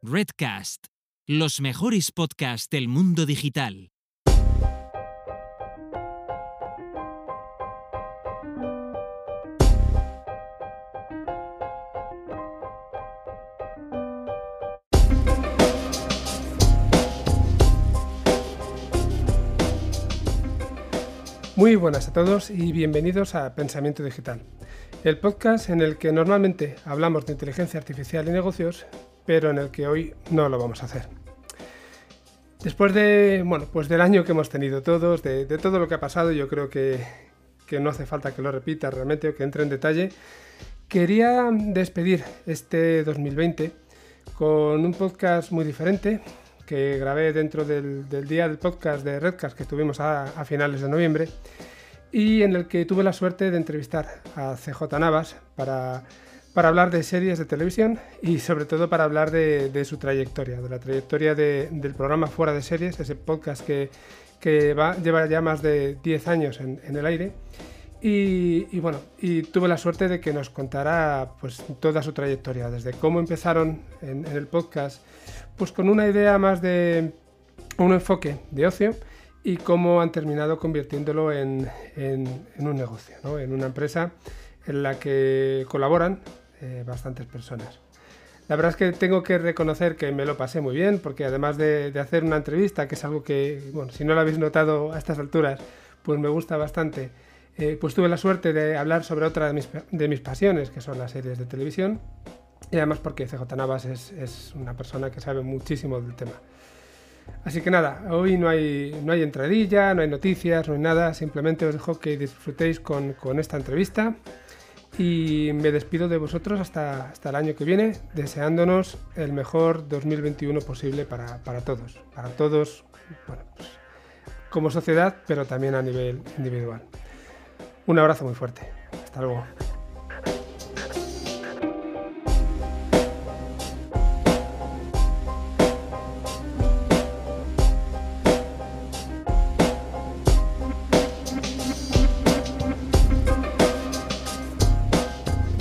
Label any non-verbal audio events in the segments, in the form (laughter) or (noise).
Redcast, los mejores podcasts del mundo digital. Muy buenas a todos y bienvenidos a Pensamiento Digital, el podcast en el que normalmente hablamos de inteligencia artificial y negocios, pero en el que hoy no lo vamos a hacer. Después de, bueno, pues del año que hemos tenido todos, de, todo lo que ha pasado, yo creo que, que no hace falta que lo repita realmente o que entre en detalle, quería despedir este 2020 con un podcast muy diferente, que grabé dentro del, día del podcast de Redcast que estuvimos a, finales de noviembre y en el que tuve la suerte de entrevistar a CJ Navas para, para hablar de series de televisión y sobre todo para hablar de, su trayectoria, de la trayectoria del programa Fuera de Series, ese podcast que, que va, lleva ya más de 10 años en, el aire. Y, bueno, tuve la suerte de que nos contara pues toda su trayectoria, desde cómo empezaron en, en el podcast pues con una idea más de un enfoque de ocio y cómo han terminado convirtiéndolo en, un negocio, ¿no? en una empresa en la que colaboran eh, bastantes personas. La verdad es que tengo que reconocer que me lo pasé muy bien, porque además de, hacer una entrevista, que es algo que, bueno, si no lo habéis notado a estas alturas, pues me gusta bastante, eh, pues tuve la suerte de hablar sobre otra de mis, de mis pasiones, que son las series de televisión, y además porque CJ Navas es, una persona que sabe muchísimo del tema. Así que nada, hoy no hay, no hay entradilla, no hay noticias, no hay nada, simplemente os dejo que disfrutéis con, esta entrevista y me despido de vosotros hasta, hasta el año que viene, deseándonos el mejor 2021 posible para, todos, para todos, pues, como sociedad, pero también a nivel individual. Un abrazo muy fuerte. Hasta luego.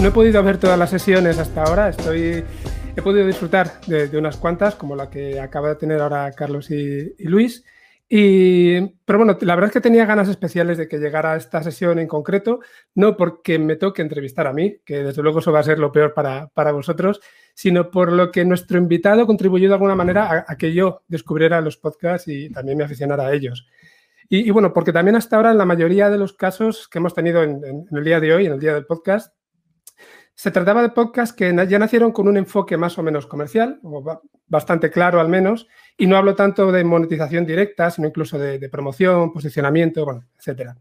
No he podido ver todas las sesiones hasta ahora, estoy, he podido disfrutar de, unas cuantas, como la que acaba de tener ahora Carlos y, Luis. Y, pero bueno, la verdad es que tenía ganas especiales de que llegara esta sesión en concreto, no porque me toque entrevistar a mí, que desde luego eso va a ser lo peor para, vosotros, sino por lo que nuestro invitado contribuyó de alguna manera a, que yo descubriera los podcasts y también me aficionara a ellos. Y, bueno, porque también hasta ahora en la mayoría de los casos que hemos tenido en el día de hoy, en el día del podcast, se trataba de podcasts que ya nacieron con un enfoque más o menos comercial, o bastante claro al menos, y no hablo tanto de monetización directa, sino incluso de, promoción, posicionamiento, bueno, etc.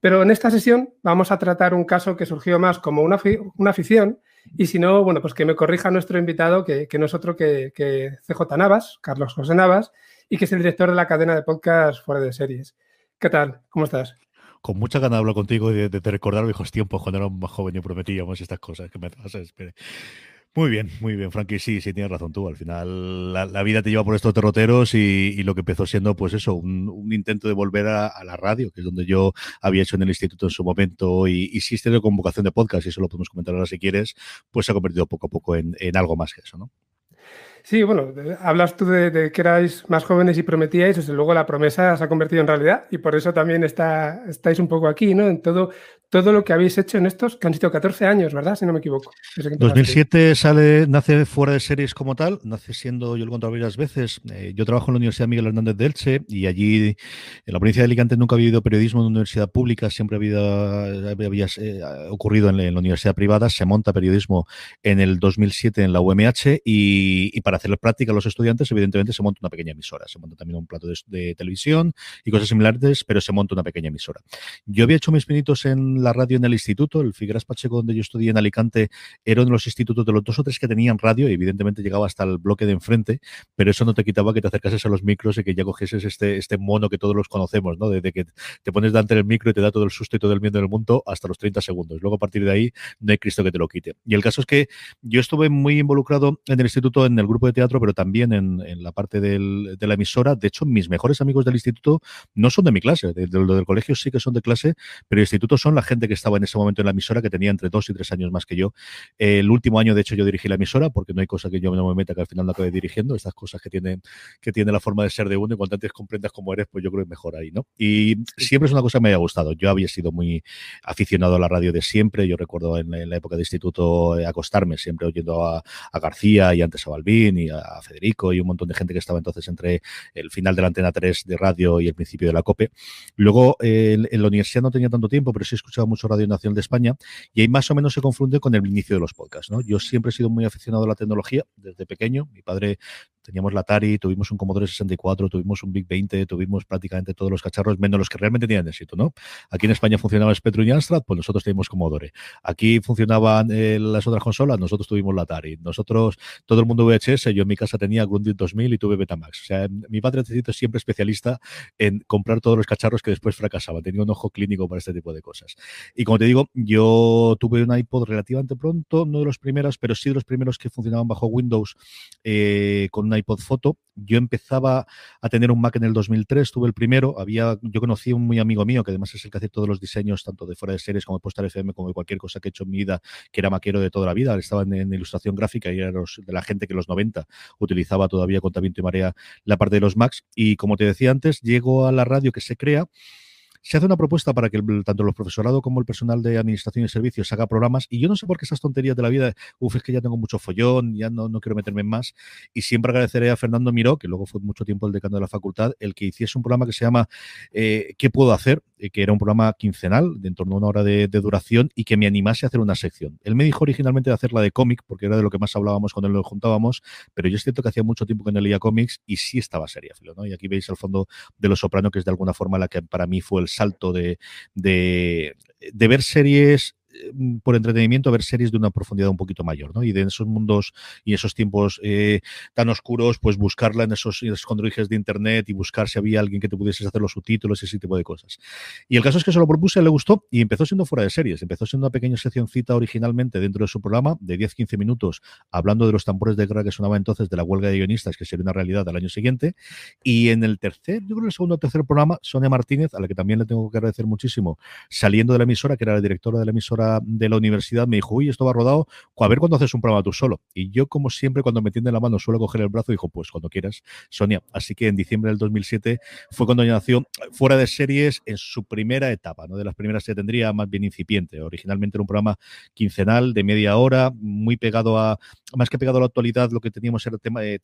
Pero en esta sesión vamos a tratar un caso que surgió más como una, afición, y si no, bueno, pues que me corrija nuestro invitado, que, no es otro que, que, CJ Navas, Carlos José Navas, y que es el director de la cadena de podcast Fuera de Series. ¿Qué tal? ¿Cómo estás? Con mucha ganas de hablar contigo y de, recordar viejos tiempos cuando éramos más jóvenes y prometíamos estas cosas que me. Muy bien, muy bien, Frankie. Sí, sí, tienes razón tú. Al final, la, vida te lleva por estos derroteros y, lo que empezó siendo, pues eso, un, intento de volver a, la radio, que es donde yo había hecho en el instituto en su momento. Y, y si este de convocación de podcast, y eso lo podemos comentar ahora si quieres, pues se ha convertido poco a poco en algo más que eso, ¿no? Sí, bueno, hablas tú de, que erais más jóvenes y prometíais, desde luego la promesa se ha convertido en realidad y por eso también está, estáis un poco aquí, ¿no? En todo, todo lo que habéis hecho en estos, que han sido 14 años, ¿verdad? Si no me equivoco. 2007 sale, nace fuera de series como tal, nace siendo, yo lo he contado varias veces, eh, yo trabajo en la Universidad Miguel Hernández de Elche y allí en la provincia de Alicante nunca había habido periodismo en una universidad pública, siempre había, eh, ocurrido en la, universidad privada, se monta periodismo en el 2007 en la UMH y, para hacer la práctica a los estudiantes, evidentemente se monta una pequeña emisora, se monta también un plato de, televisión y cosas similares, pero se monta una pequeña emisora. Yo había hecho mis pinitos en la radio en el instituto, el Figueras Pacheco donde yo estudié en Alicante era uno de los institutos de los dos o tres que tenían radio y evidentemente llegaba hasta el bloque de enfrente, pero eso no te quitaba que te acercases a los micros y que ya cogieses este, este mono que todos los conocemos, ¿no? Desde que te pones delante del micro y te da todo el susto y todo el miedo del mundo hasta los 30 segundos. Luego a partir de ahí no hay Cristo que te lo quite. Y el caso es que yo estuve muy involucrado en el instituto en el grupo grupo de teatro, pero también en, la parte de la emisora. De hecho, mis mejores amigos del instituto no son de mi clase, de, lo del colegio sí que son de clase, pero el instituto son la gente que estaba en ese momento en la emisora, que tenía entre dos y tres años más que yo. el último año, de hecho, yo dirigí la emisora, porque no hay cosa que yo no me meta que al final no acabe dirigiendo, estas cosas que tiene, que tiene la forma de ser de uno, y cuanto antes comprendas cómo eres, pues yo creo que es mejor ahí, ¿no? Y siempre es una cosa que me haya gustado. Yo había sido muy aficionado a la radio de siempre, yo recuerdo en, la época de instituto eh, acostarme siempre oyendo a, García y antes a Balbín y a, Federico y un montón de gente que estaba entonces entre el final de la antena 3 de radio y el principio de la COPE. Luego en la universidad no tenía tanto tiempo, pero sí escuchaba mucho Radio Nacional de España y ahí más o menos se confunde con el inicio de los podcasts. Yo siempre he sido muy aficionado a la tecnología desde pequeño. Mi padre teníamos la Atari, tuvimos un Commodore 64, tuvimos un Big 20, tuvimos prácticamente todos los cacharros, menos los que realmente tenían éxito, ¿no? Aquí en España funcionaba Spectrum y Amstrad, pues nosotros teníamos Commodore. Aquí funcionaban eh, las otras consolas, nosotros tuvimos la Atari. Nosotros, todo el mundo VHS, yo en mi casa tenía Grundig 2000 y tuve Betamax. O sea, mi padre es siempre especialista en comprar todos los cacharros que después fracasaban. Tenía un ojo clínico para este tipo de cosas. Y como te digo, yo tuve un iPod relativamente pronto, no de los primeros, pero sí de los primeros que funcionaban bajo Windows eh, con un iPod Photo. Yo empezaba a tener un Mac en el 2003, tuve el primero. Había, yo conocí a un muy amigo mío que además es el que hace todos los diseños, tanto de fuera de series como de Postal FM, como de cualquier cosa que he hecho en mi vida, que era maquero de toda la vida. Estaba en, ilustración gráfica y era de la gente que en los 90 utilizaba todavía con viento y marea la parte de los Macs. Y como te decía antes, llego a la radio que se crea se hace una propuesta para que tanto el profesorado como el personal de administración y servicios haga programas y yo no sé por qué esas tonterías de la vida, uff, es que ya tengo mucho follón, ya no, no quiero meterme en más y siempre agradeceré a Fernando Miró, que luego fue mucho tiempo el decano de la facultad, el que hiciese un programa que se llama eh, ¿Qué puedo hacer? Eh, que era un programa quincenal de en torno a una hora de, duración y que me animase a hacer una sección. Él me dijo originalmente de hacerla de cómic porque era de lo que más hablábamos cuando lo juntábamos, pero yo es cierto que hacía mucho tiempo que no leía cómics y sí estaba seria, ¿no? Y aquí veis el fondo de Los Soprano, que es de alguna forma la que para mí fue el salto de, de, ver series por entretenimiento ver series de una profundidad un poquito mayor, ¿no? Y de esos mundos y esos tiempos eh, tan oscuros, pues buscarla en esos, escondirijos de internet y buscar si había alguien que te pudiese hacer los subtítulos y ese tipo de cosas. Y el caso es que se lo propuse, le gustó y empezó siendo fuera de series, empezó siendo una pequeña seccioncita originalmente dentro de su programa de 10-15 minutos hablando de los tambores de guerra que sonaba entonces de la huelga de guionistas que sería una realidad al año siguiente y en el tercer, yo creo el segundo o tercer programa, Sonia Martínez, a la que también le tengo que agradecer muchísimo, saliendo de la emisora, que era la directora de la emisora de la universidad me dijo, uy, esto va rodado, a ver cuándo haces un programa tú solo. Y yo, como siempre, cuando me tiende la mano, suelo coger el brazo y dijo, pues cuando quieras, Sonia. Así que en diciembre del 2007 fue cuando nació fuera de series en su primera etapa, ¿no? De las primeras que tendría más bien incipiente. Originalmente era un programa quincenal de media hora, muy pegado a, más que pegado a la actualidad, lo que teníamos era tema, eh,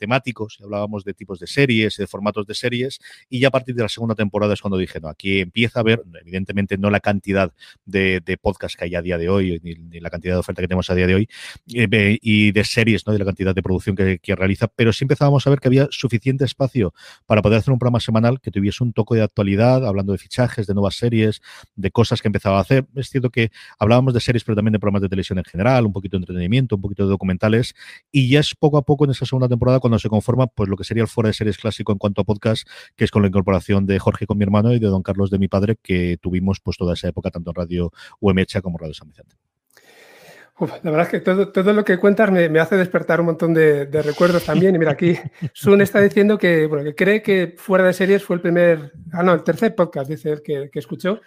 hablábamos de tipos de series, de formatos de series, y ya a partir de la segunda temporada es cuando dije, no, aquí empieza a ver, evidentemente no la cantidad de, de podcasts que hay día de hoy, ni, la cantidad de oferta que tenemos a día de hoy, eh, y de series, ¿no? de la cantidad de producción que, realiza, pero sí empezábamos a ver que había suficiente espacio para poder hacer un programa semanal que tuviese un toque de actualidad, hablando de fichajes, de nuevas series, de cosas que empezaba a hacer. Es cierto que hablábamos de series, pero también de programas de televisión en general, un poquito de entretenimiento, un poquito de documentales, y ya es poco a poco en esa segunda temporada cuando se conforma pues lo que sería el fuera de series clásico en cuanto a podcast, que es con la incorporación de Jorge con mi hermano y de Don Carlos de mi padre, que tuvimos pues toda esa época tanto en Radio UMH como Radio San Vicente la verdad es que todo, todo lo que cuentas me, me hace despertar un montón de, de, recuerdos también. Y mira, aquí (laughs) Sun está diciendo que, bueno, que cree que Fuera de Series fue el primer, ah, no, el tercer podcast, dice él, que, que escuchó.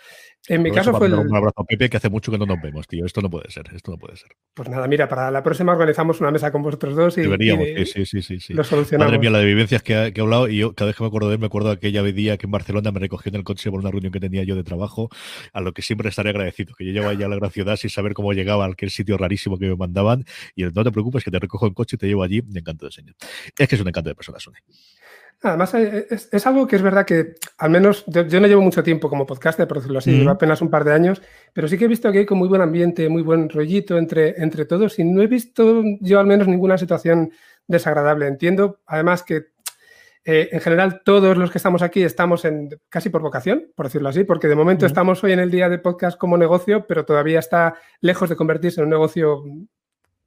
En mi caso fue el... Un abrazo a Pepe, que hace mucho que no nos vemos, tío. Esto no puede ser, esto no puede ser. Pues nada, mira, para la próxima organizamos una mesa con vosotros dos y, Deberíamos, sí, sí, sí, sí. lo solucionamos. Madre mía, la de vivencias que, que, he hablado y yo cada vez que me acuerdo de él, me acuerdo de aquella día que en Barcelona me recogió en el coche por una reunión que tenía yo de trabajo, a lo que siempre estaré agradecido, que yo llevaba ya a la gran ciudad sin saber cómo llegaba a aquel sitio rarísimo que me mandaban y no te preocupes que te recojo en coche y te llevo allí, me encanto de señor. Es que es un encanto de persona, Sony. Además, eh, es, algo que es verdad que, al menos, yo, no llevo mucho tiempo como podcaster, por decirlo así, llevo apenas un par de años, pero sí que he visto que hay con muy buen ambiente, muy buen rollito entre, entre todos y no he visto yo al menos ninguna situación desagradable. Entiendo, además, que eh, en general todos los que estamos aquí estamos en casi por vocación, por decirlo así, porque de momento estamos hoy en el día de podcast como negocio, pero todavía está lejos de convertirse en un negocio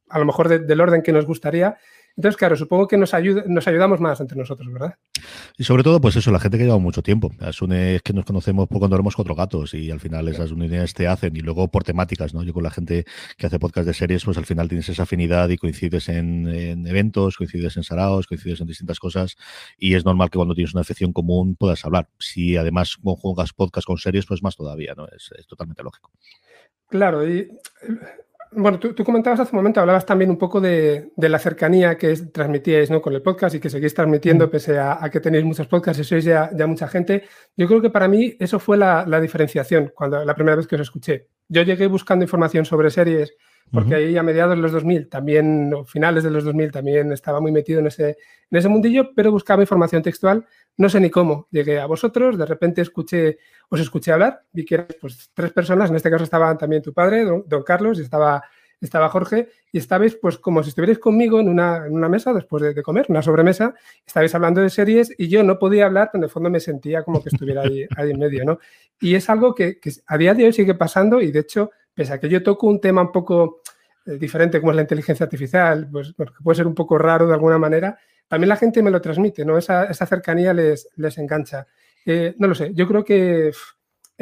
a lo mejor del orden que nos gustaría Entonces, claro, supongo que nos, ayuda, nos ayudamos más entre nosotros, ¿verdad? Y sobre todo, pues eso, la gente que lleva mucho tiempo. Es que nos conocemos por cuando éramos cuatro gatos y al final esas unidades te hacen y luego por temáticas, ¿no? Yo con la gente que hace podcast de series, pues al final tienes esa afinidad y coincides en, eventos, coincides en saraos, coincides en distintas cosas y es normal que cuando tienes una afición común puedas hablar. Si además juegas podcast con series, pues más todavía, ¿no? Es, es totalmente lógico. Claro, y bueno, tú, comentabas hace un momento, hablabas también un poco de, la cercanía que transmitíais ¿no? con el podcast y que seguís transmitiendo, mm. pese a, que tenéis muchos podcasts y sois ya, mucha gente. Yo creo que para mí eso fue la, diferenciación cuando la primera vez que os escuché. Yo llegué buscando información sobre series, porque ahí a mediados de los 2000, también, o finales de los 2000, también estaba muy metido en ese, en ese mundillo, pero buscaba información textual no sé ni cómo. Llegué a vosotros, de repente escuché, os escuché hablar, vi que eran pues, tres personas, en este caso estaban también tu padre, don, Carlos, y estaba, estaba Jorge, y estabais pues como si estuvierais conmigo en una, en una mesa después de, comer, una sobremesa, estabais hablando de series y yo no podía hablar, pero en el fondo me sentía como que estuviera ahí, ahí en medio, ¿no? Y es algo que, a día de hoy sigue pasando y de hecho, pese a que yo toco un tema un poco eh, diferente como es la inteligencia artificial, pues que puede ser un poco raro de alguna manera, también la gente me lo transmite, ¿no? Esa, cercanía les, les engancha. Eh, no lo sé, yo creo que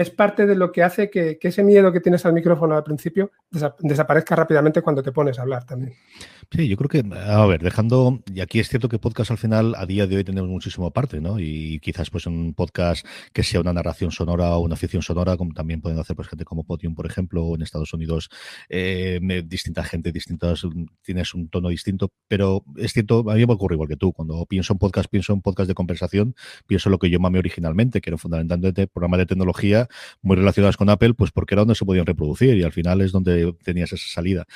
es parte de lo que hace que, ese miedo que tienes al micrófono al principio desaparezca rápidamente cuando te pones a hablar también. Sí, yo creo que, a ver, dejando, y aquí es cierto que podcast al final, a día de hoy tenemos muchísimo parte, ¿no? Y quizás pues un podcast que sea una narración sonora o una ficción sonora, como también pueden hacer pues gente como Podium, por ejemplo, o en Estados Unidos, eh, distinta gente, distintas, tienes un tono distinto, pero es cierto, a mí me ocurre igual que tú, cuando pienso en podcast, pienso en podcast de conversación, pienso en lo que yo mamé originalmente, que era fundamentalmente programas de tecnología muy relacionados con Apple, pues porque era donde se podían reproducir y al final es donde tenías esa salida.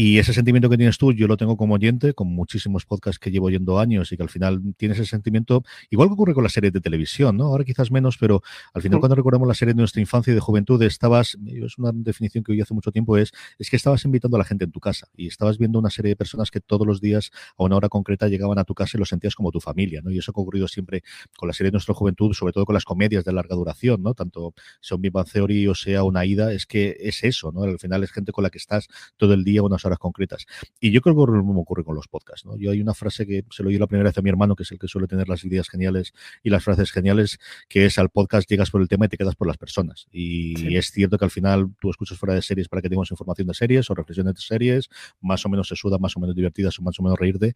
Y ese sentimiento que tienes tú, yo lo tengo como oyente, con muchísimos podcasts que llevo yendo años y que al final tienes ese sentimiento, igual que ocurre con las series de televisión, ¿no? Ahora quizás menos, pero al final cuando recordamos la serie de nuestra infancia y de juventud, estabas, es una definición que hoy hace mucho tiempo, es, es que estabas invitando a la gente en tu casa y estabas viendo una serie de personas que todos los días a una hora concreta llegaban a tu casa y lo sentías como tu familia, ¿no? Y eso ha ocurrido siempre con la serie de nuestra juventud, sobre todo con las comedias de larga duración, ¿no? Tanto sea un Big Bang Theory o sea una ida, es que es eso, ¿no? Al final es gente con la que estás todo el día unas horas concretas. Y yo creo que lo mismo ocurre con los podcasts. ¿no? Yo hay una frase que se lo oí la primera vez a mi hermano, que es el que suele tener las ideas geniales y las frases geniales, que es al podcast llegas por el tema y te quedas por las personas. Y es cierto que al final tú escuchas fuera de series para que tengamos información de series o reflexiones de series, más o menos se suda, más o menos divertidas o más o menos reírte,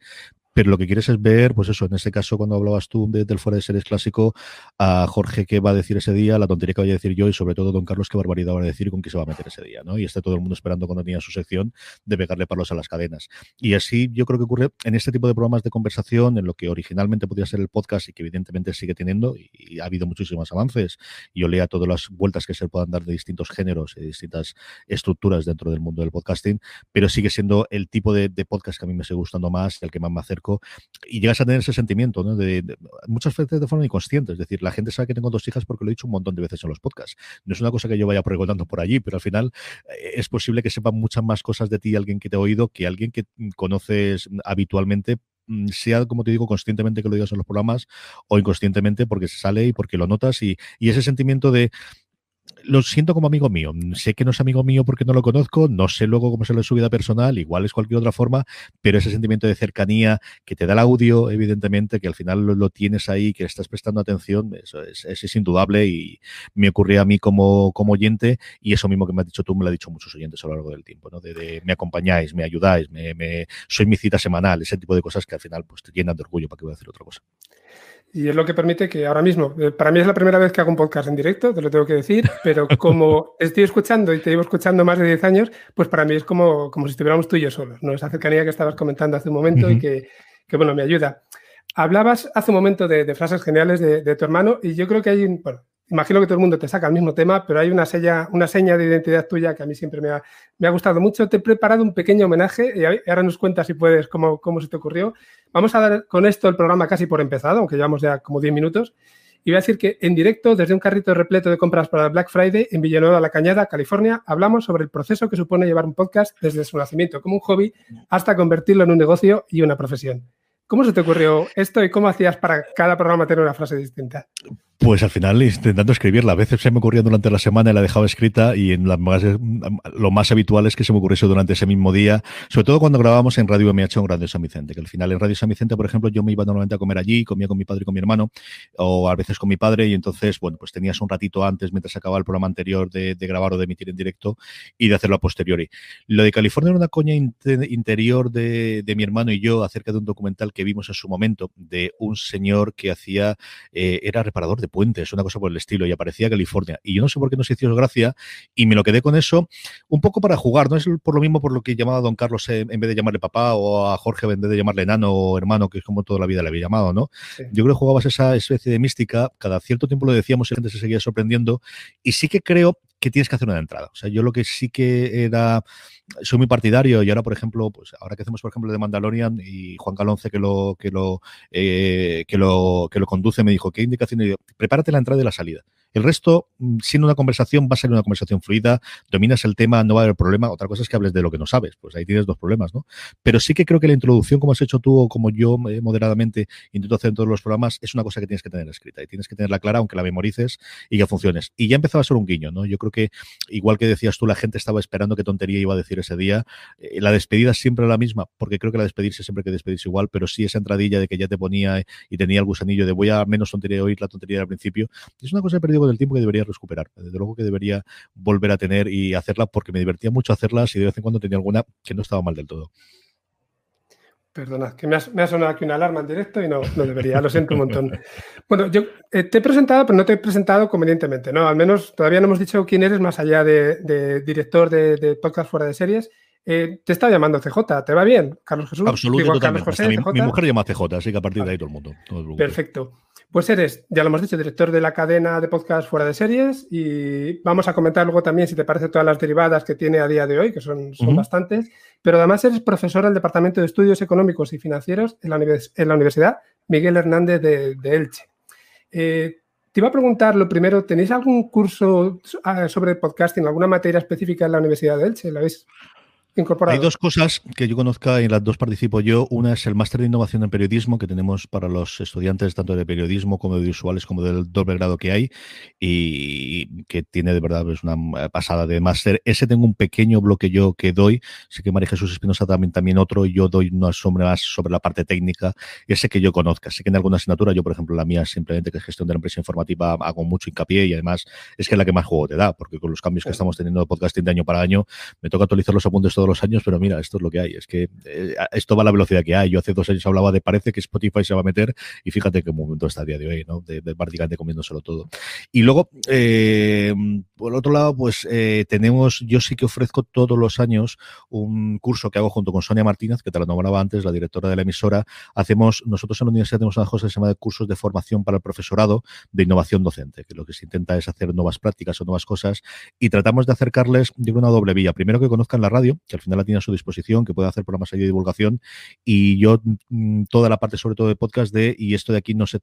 pero lo que quieres es ver, pues eso, en este caso, cuando hablabas tú del fuera de series clásico, a Jorge qué va a decir ese día, la tontería que vaya a decir yo y sobre todo don Carlos qué barbaridad va a decir con qué se va a meter ese día, ¿no? Y está todo el mundo esperando cuando tenía su sección de pegarle palos a las cadenas. Y así yo creo que ocurre en este tipo de programas de conversación, en lo que originalmente podría ser el podcast y que evidentemente sigue teniendo, y, ha habido muchísimos avances, y yo lea todas las vueltas que se puedan dar de distintos géneros y distintas estructuras dentro del mundo del podcasting, pero sigue siendo el tipo de, de podcast que a mí me sigue gustando más, el que más me acerca y llegas a tener ese sentimiento, ¿no? De, muchas veces de forma inconsciente. Es decir, la gente sabe que tengo dos hijas porque lo he dicho un montón de veces en los podcasts. No es una cosa que yo vaya preguntando por allí, pero al final eh, es posible que sepa muchas más cosas de ti alguien que te ha oído que alguien que conoces habitualmente mm, sea, como te digo, conscientemente que lo digas en los programas o inconscientemente porque se sale y porque lo notas y, y ese sentimiento de lo siento como amigo mío. Sé que no es amigo mío porque no lo conozco, no sé luego cómo se su vida personal, igual es cualquier otra forma, pero ese sentimiento de cercanía que te da el audio, evidentemente, que al final lo, tienes ahí, que estás prestando atención, eso es, es, indudable y me ocurrió a mí como, como oyente y eso mismo que me has dicho tú me lo ha dicho muchos oyentes a lo largo del tiempo, ¿no? De, me acompañáis, me ayudáis, me, me, soy mi cita semanal, ese tipo de cosas que al final pues te llenan de orgullo para que voy a decir otra cosa. Y es lo que permite que ahora mismo, eh, para mí es la primera vez que hago un podcast en directo, te lo tengo que decir, pero (laughs) como estoy escuchando y te llevo escuchando más de 10 años, pues para mí es como, como si estuviéramos tú y yo solos, ¿no? Esa cercanía que estabas comentando hace un momento y que, que, bueno, me ayuda. Hablabas hace un momento de, frases geniales de, de, tu hermano y yo creo que hay, un, bueno, imagino que todo el mundo te saca el mismo tema, pero hay una seña, una seña de identidad tuya que a mí siempre me ha, gustado mucho. Te he preparado un pequeño homenaje y ahora nos cuentas si puedes cómo, cómo se te ocurrió. Vamos a dar con esto el programa casi por empezado, aunque llevamos ya como 10 minutos. Y voy a decir que en directo, desde un carrito repleto de compras para Black Friday en Villanueva, La Cañada, California, hablamos sobre el proceso que supone llevar un podcast desde su nacimiento como un hobby hasta convertirlo en un negocio y una profesión. ¿Cómo se te ocurrió esto y cómo hacías para cada programa tener una frase distinta? Pues al final intentando escribirla. A veces se me ocurría durante la semana y la dejaba escrita y en lo más habitual es que se me ocurriese durante ese mismo día, sobre todo cuando grabábamos en Radio MH en Radio San Vicente, que al final en Radio San Vicente, por ejemplo, yo me iba normalmente a comer allí, comía con mi padre y con mi hermano, o a veces con mi padre, y entonces, bueno, pues tenías un ratito antes, mientras acababa el programa anterior, de, grabar o de emitir en directo y de hacerlo a posteriori. Lo de California era una coña interior de, mi hermano y yo acerca de un documental que vimos en su momento de un señor que hacía, eh, era reparador de puentes, una cosa por el estilo, y aparecía California. Y yo no sé por qué no se hizo gracia, y me lo quedé con eso, un poco para jugar, no es por lo mismo por lo que llamaba a don Carlos en vez de llamarle papá, o a Jorge en vez de llamarle enano o hermano, que es como toda la vida le había llamado, ¿no? Yo creo que jugabas esa especie de mística, cada cierto tiempo lo decíamos y la gente se seguía sorprendiendo, y sí que creo que tienes que hacer una entrada. O sea, yo lo que sí que era, soy muy partidario y ahora, por ejemplo, pues ahora que hacemos, por ejemplo, de Mandalorian y Juan Calonce que lo, que lo, eh, que lo, que lo conduce me dijo, ¿qué indicación? Y prepárate la entrada y la salida. El resto, mm, siendo una conversación, va a ser una conversación fluida, dominas el tema, no va a haber problema. Otra cosa es que hables de lo que no sabes, pues ahí tienes dos problemas, ¿no? Pero sí que creo que la introducción, como has hecho tú o como yo eh, moderadamente intento hacer en todos los programas, es una cosa que tienes que tener escrita y tienes que tenerla clara, aunque la memorices y que funciones. Y ya empezaba a ser un guiño, ¿no? Yo creo que, igual que decías tú, la gente estaba esperando qué tontería iba a decir ese día. Eh, la despedida siempre la misma, porque creo que la despedirse siempre que despedirse igual, pero sí esa entradilla de que ya te ponía y tenía el gusanillo de voy a menos tontería oír la tontería del principio, es una cosa que he perdido con el tiempo que debería recuperar. Desde luego que debería volver a tener y hacerla porque me divertía mucho hacerlas y de vez en cuando tenía alguna que no estaba mal del todo. Perdona, que me ha, sonado aquí una alarma en directo y no, no debería, lo siento un montón. Bueno, yo eh, te he presentado, pero no te he presentado convenientemente, ¿no? Al menos todavía no hemos dicho quién eres más allá de, director de, podcast fuera de series. Eh, te está llamando CJ, ¿te va bien, Carlos Jesús? Absolutamente. mi, mi, mujer llama CJ, así que a partir de ahí todo el mundo. Perfecto. Pues eres, ya lo hemos dicho, director de la cadena de podcast fuera de series y vamos a comentar luego también, si te parece, todas las derivadas que tiene a día de hoy, que son, son bastantes, pero además eres profesor del Departamento de Estudios Económicos y Financieros en la, en la Universidad Miguel Hernández de, Elche. Eh, te iba a preguntar, lo primero, ¿tenéis algún curso ah, sobre podcasting, alguna materia específica en la Universidad de Elche? ¿La habéis hay dos cosas que yo conozca y en las dos participo yo. Una es el máster de innovación en periodismo que tenemos para los estudiantes tanto de periodismo como de visuales como del doble grado que hay y que tiene de verdad es una pasada de máster. Ese tengo un pequeño bloque yo que doy. Sé que María Jesús Espinosa también, también otro y yo doy una sombra más sobre la parte técnica. Ese que yo conozca. Sé que en alguna asignatura, yo por ejemplo la mía simplemente que es gestión de la empresa informativa hago mucho hincapié y además es que es la que más juego te da porque con los cambios que estamos teniendo de podcasting de año para año me toca actualizar los apuntes todos los años, pero mira, esto es lo que hay. Es que eh, esto va a la velocidad que hay. Yo hace dos años hablaba de parece que Spotify se va a meter y fíjate qué momento está a día de hoy, ¿no? De, de prácticamente comiéndoselo todo. Y luego, eh, por otro lado, pues eh, tenemos, yo sí que ofrezco todos los años un curso que hago junto con Sonia Martínez, que te lo nombraba antes, la directora de la emisora. Hacemos, nosotros en la universidad tenemos una cosa que se llama cursos de formación para el profesorado de innovación docente, que lo que se intenta es hacer nuevas prácticas o nuevas cosas y tratamos de acercarles, digo, una doble vía. Primero que conozcan la radio, que al final la tiene a su disposición, que puede hacer programas de divulgación y yo mm, toda la parte sobre todo de podcast de y esto de aquí no se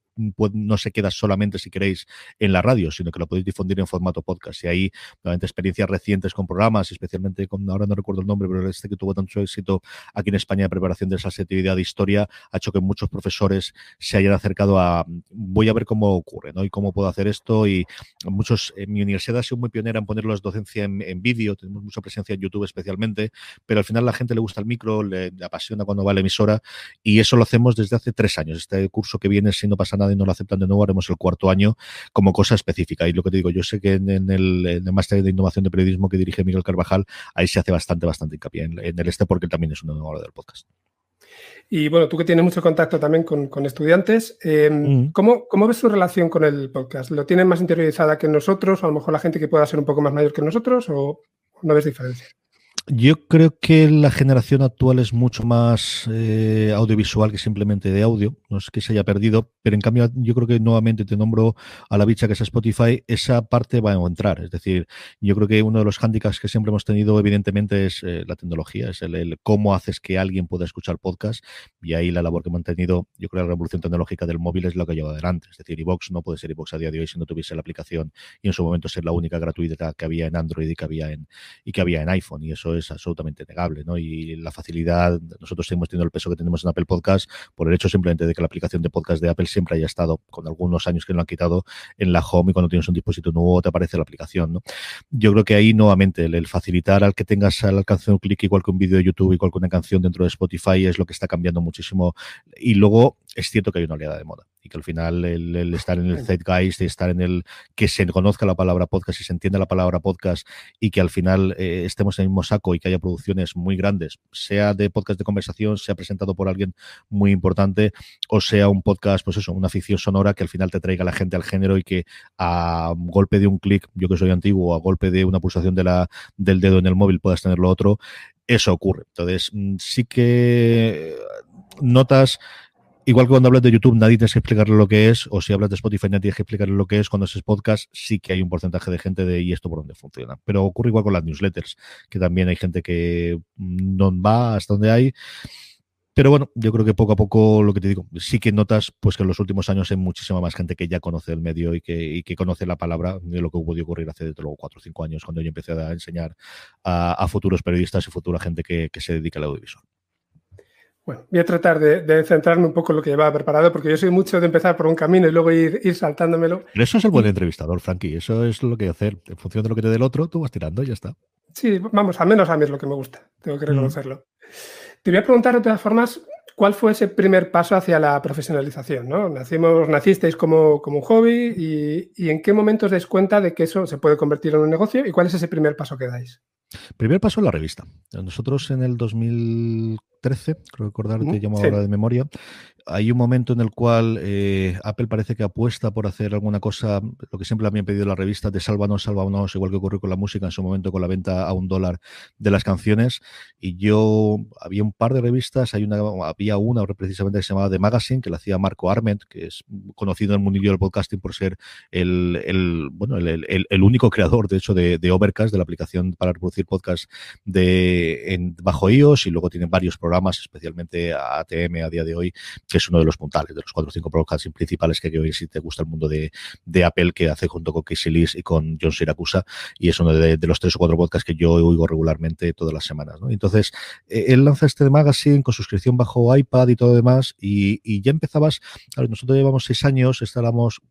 no se queda solamente si queréis en la radio, sino que lo podéis difundir en formato podcast. Y ahí, obviamente, experiencias recientes con programas, especialmente con, ahora no recuerdo el nombre, pero este que tuvo tanto éxito aquí en España de preparación de esa actividad de historia, ha hecho que muchos profesores se hayan acercado a voy a ver cómo ocurre, ¿no? Y cómo puedo hacer esto. Y muchos, en mi universidad ha sido muy pionera en poner las docencia en, en vídeo, tenemos mucha presencia en YouTube especialmente, pero al final la gente le gusta el micro, le, apasiona cuando va a la emisora y eso lo hacemos desde hace tres años. Este curso que viene, si no pasa nada y no lo aceptan de nuevo, haremos el cuarto año como cosa específica. Y lo que te digo, yo sé que en, el, máster de innovación de periodismo que dirige Miguel Carvajal, ahí se hace bastante, bastante hincapié en, el este porque también es una hora del podcast. Y bueno, tú que tienes mucho contacto también con, estudiantes, em, mm. ¿cómo, ¿cómo, ves tu relación con el podcast? ¿Lo tienen más interiorizada que nosotros? O a lo mejor la gente que pueda ser un poco más mayor que nosotros, o no ves diferencia? Yo creo que la generación actual es mucho más eh, audiovisual que simplemente de audio. No es que se haya perdido, pero en cambio yo creo que nuevamente te nombro a la bicha que es Spotify, esa parte va a entrar. Es decir, yo creo que uno de los hándicaps que siempre hemos tenido evidentemente es eh, la tecnología, es el, cómo haces que alguien pueda escuchar podcast y ahí la labor que hemos tenido, yo creo que la revolución tecnológica del móvil es lo que ha adelante. Es decir, iVox no puede ser iVox a día de hoy si no tuviese la aplicación y en su momento ser la única gratuita que había en Android y que había en, y que había en iPhone. Y eso es absolutamente negable, ¿no? Y la facilidad, nosotros seguimos teniendo el peso que tenemos en Apple Podcast por el hecho simplemente de que la aplicación de podcast de Apple siempre haya estado, con algunos años que lo han quitado, en la home y cuando tienes un dispositivo nuevo te aparece la aplicación, ¿no? Yo creo que ahí nuevamente el, facilitar al que tengas al alcance de un clic igual que un vídeo de YouTube, igual que una canción dentro de Spotify es lo que está cambiando muchísimo. Y luego es cierto que hay una oleada de moda y que al final el, estar en el zeitgeist y estar en el que se conozca la palabra podcast y se entienda la palabra podcast y que al final eh, estemos en el mismo saco y que haya producciones muy grandes, sea de podcast de conversación, sea presentado por alguien muy importante o sea un podcast, pues eso, una ficción sonora que al final te traiga la gente al género y que a golpe de un clic, yo que soy antiguo, a golpe de una pulsación de la, del dedo en el móvil puedas tener lo otro, eso ocurre. Entonces, mm, sí que notas Igual que cuando hablas de YouTube, nadie tienes que explicarle lo que es, o si hablas de Spotify, nadie tienes que explicarle lo que es. Cuando es podcast, sí que hay un porcentaje de gente de y esto por dónde funciona. Pero ocurre igual con las newsletters, que también hay gente que no va hasta donde hay. Pero bueno, yo creo que poco a poco lo que te digo, sí que notas pues que en los últimos años hay muchísima más gente que ya conoce el medio y que, que conoce la palabra de lo que pudo ocurrir hace desde luego cuatro o cinco años cuando yo empecé a enseñar a, futuros periodistas y futura gente que, que se dedica al audiovisual. Bueno, voy a tratar de, centrarme un poco en lo que llevaba preparado, porque yo soy mucho de empezar por un camino y luego ir, ir saltándomelo. Pero eso es el buen entrevistador, Frankie. Eso es lo que hay que hacer. En función de lo que te dé el otro, tú vas tirando y ya está. Sí, vamos, al menos a mí es lo que me gusta. Tengo que mm. reconocerlo. Te voy a preguntar de todas formas, ¿cuál fue ese primer paso hacia la profesionalización? ¿no? Nacimos, nacisteis como, como un hobby y, y, en qué momento os dais cuenta de que eso se puede convertir en un negocio y cuál es ese primer paso que dais? Primer paso en la revista. Nosotros en el 2000 13, creo recordar, te llamo ahora de memoria, hay un momento en el cual eh, Apple parece que apuesta por hacer alguna cosa, lo que siempre habían pedido la revista, de sálvanos, sálvanos, igual que ocurrió con la música en su momento con la venta a un dólar de las canciones. Y yo, había un par de revistas, hay una, había una precisamente que se llamaba The Magazine, que la hacía Marco Arment, que es conocido en el mundillo del podcasting por ser el, el bueno, el, el, único creador, de hecho, de, Overcast, de la aplicación para reproducir podcasts de, bajo iOS, y luego tienen varios programas, especialmente ATM a día de hoy, que es uno de los puntales, de los cuatro o cinco podcasts principales que hoy si te gusta el mundo de, Apple, que hace junto con Casey Lees y con John Siracusa, y es uno de, los tres o cuatro podcasts que yo oigo regularmente todas las semanas. Entonces, eh, él lanza este magazine con suscripción bajo iPad y todo demás, y, y ya empezabas, nosotros llevamos seis años, estábamos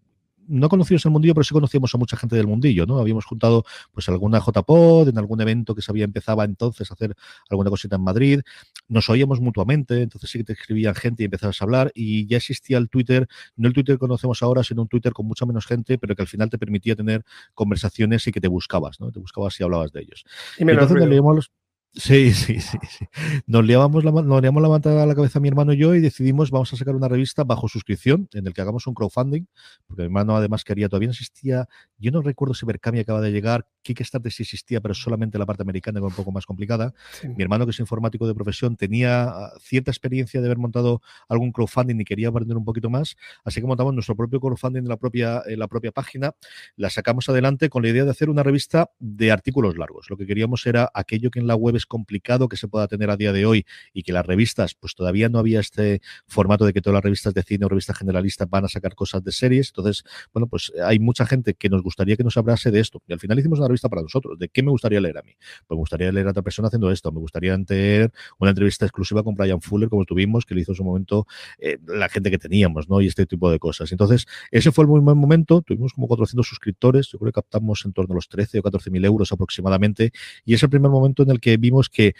no conocidos el mundillo, pero sí conocíamos a mucha gente del mundillo, ¿no? Habíamos juntado pues alguna JPod, en algún evento que se había empezado entonces a hacer alguna cosita en Madrid, nos oíamos mutuamente, entonces sí que te escribían gente y empezabas a hablar y ya existía el Twitter, no el Twitter que conocemos ahora, sino un Twitter con mucha menos gente, pero que al final te permitía tener conversaciones y que te buscabas, ¿no? Te buscabas y hablabas de ellos. Y me entonces los Sí, (laughs) sí, sí, sí. Nos liábamos la, nos liamos la manta a la cabeza mi hermano y yo y decidimos vamos a sacar una revista bajo suscripción en el que hagamos un crowdfunding, porque mi hermano además quería, todavía no existía, yo no recuerdo si Berkami acaba de llegar, Kickstarter sí existía, pero solamente la parte americana era un poco más complicada. Mi hermano, que es informático de profesión, tenía ah, cierta experiencia de haber montado algún crowdfunding y quería aprender un poquito más, así que montamos nuestro propio crowdfunding en la propia, en la propia página, la sacamos adelante con la idea de hacer una revista de artículos largos. Lo que queríamos era aquello que en la web es complicado que se pueda tener a día de hoy y que las revistas, pues todavía no había este formato de que todas las revistas de cine o revistas generalistas van a sacar cosas de series. Entonces, bueno, pues hay mucha gente que nos gustaría que nos hablase de esto. Y al final hicimos una revista para nosotros. ¿De qué me gustaría leer a mí? Pues me gustaría leer a otra persona haciendo esto. Me gustaría tener una entrevista exclusiva con Brian Fuller, como tuvimos, que le hizo en su momento eh, la gente que teníamos, ¿no? Y este tipo de cosas. Entonces, ese fue el muy buen momento. Tuvimos como 400 suscriptores. Yo creo que captamos en torno a los 13 o 14 mil euros aproximadamente. Y es el primer momento en el que vimos que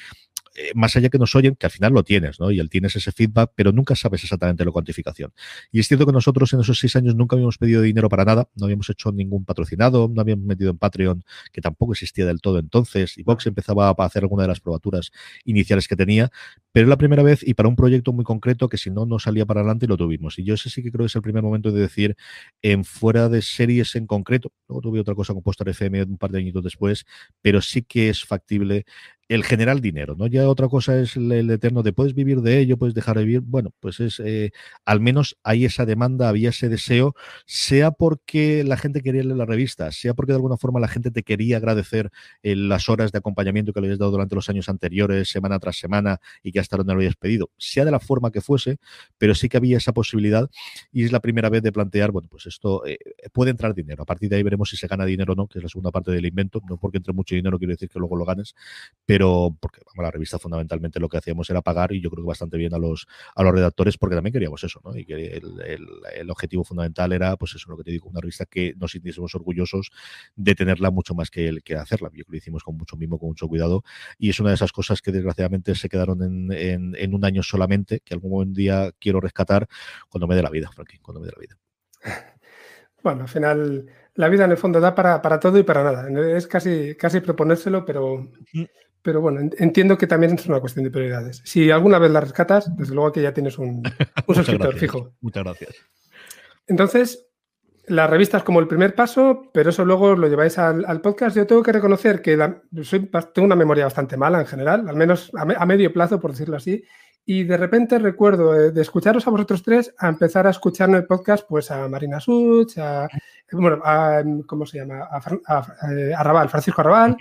eh, más allá que nos oyen, que al final lo tienes, ¿no? Y él tienes ese feedback, pero nunca sabes exactamente la cuantificación. Y es cierto que nosotros en esos seis años nunca habíamos pedido dinero para nada, no habíamos hecho ningún patrocinado, no habíamos metido en Patreon, que tampoco existía del todo entonces, y Vox empezaba a hacer alguna de las probaturas iniciales que tenía, pero es la primera vez y para un proyecto muy concreto que si no, no salía para adelante y lo tuvimos. Y yo ese sí que creo que es el primer momento de decir, en fuera de series en concreto, luego tuve otra cosa con Postar FM un par de añitos después, pero sí que es factible el general dinero, ¿no? Ya otra cosa es el, eterno de puedes vivir de ello, puedes dejar de vivir. Bueno, pues es eh, al menos hay esa demanda, había ese deseo, sea porque la gente quería leer la revista, sea porque de alguna forma la gente te quería agradecer las horas de acompañamiento que le habías dado durante los años anteriores, semana tras semana, y que hasta donde lo habías pedido, sea de la forma que fuese, pero sí que había esa posibilidad y es la primera vez de plantear, bueno, pues esto eh, puede entrar dinero. A partir de ahí veremos si se gana dinero o no, que es la segunda parte del invento. No porque entre mucho dinero quiere decir que luego lo ganes, pero porque vamos, la revista fundamentalmente lo que hacíamos era pagar y yo creo que bastante bien a los, a los redactores porque también queríamos eso, ¿no? Y que el, el, objetivo fundamental era, pues eso, lo que te digo, una revista que nos sintiésemos orgullosos de tenerla mucho más que, el, que hacerla. Yo creo que lo hicimos con mucho mimo, con mucho cuidado y es una de esas cosas que desgraciadamente se quedaron en, en, en un año solamente, que algún día quiero rescatar cuando me dé la vida, Frankie, cuando me dé la vida. (laughs) Bueno, al final la vida en el fondo da para, para, todo y para nada. Es casi, casi proponérselo, pero, pero bueno, entiendo que también es una cuestión de prioridades. Si alguna vez la rescatas, desde luego que ya tienes un, (laughs) un suscriptor fijo. Muchas gracias. Entonces, la revista es como el primer paso, pero eso luego lo lleváis al, podcast. Yo tengo que reconocer que soy, tengo una memoria bastante mala en general, al menos a, medio plazo, por decirlo así. Y de repente recuerdo eh, de escucharos a vosotros tres a empezar a escuchar en el podcast pues a Marina Such, a, bueno, a, ¿cómo se llama? A, eh, Arrabal, Francisco Arrabal,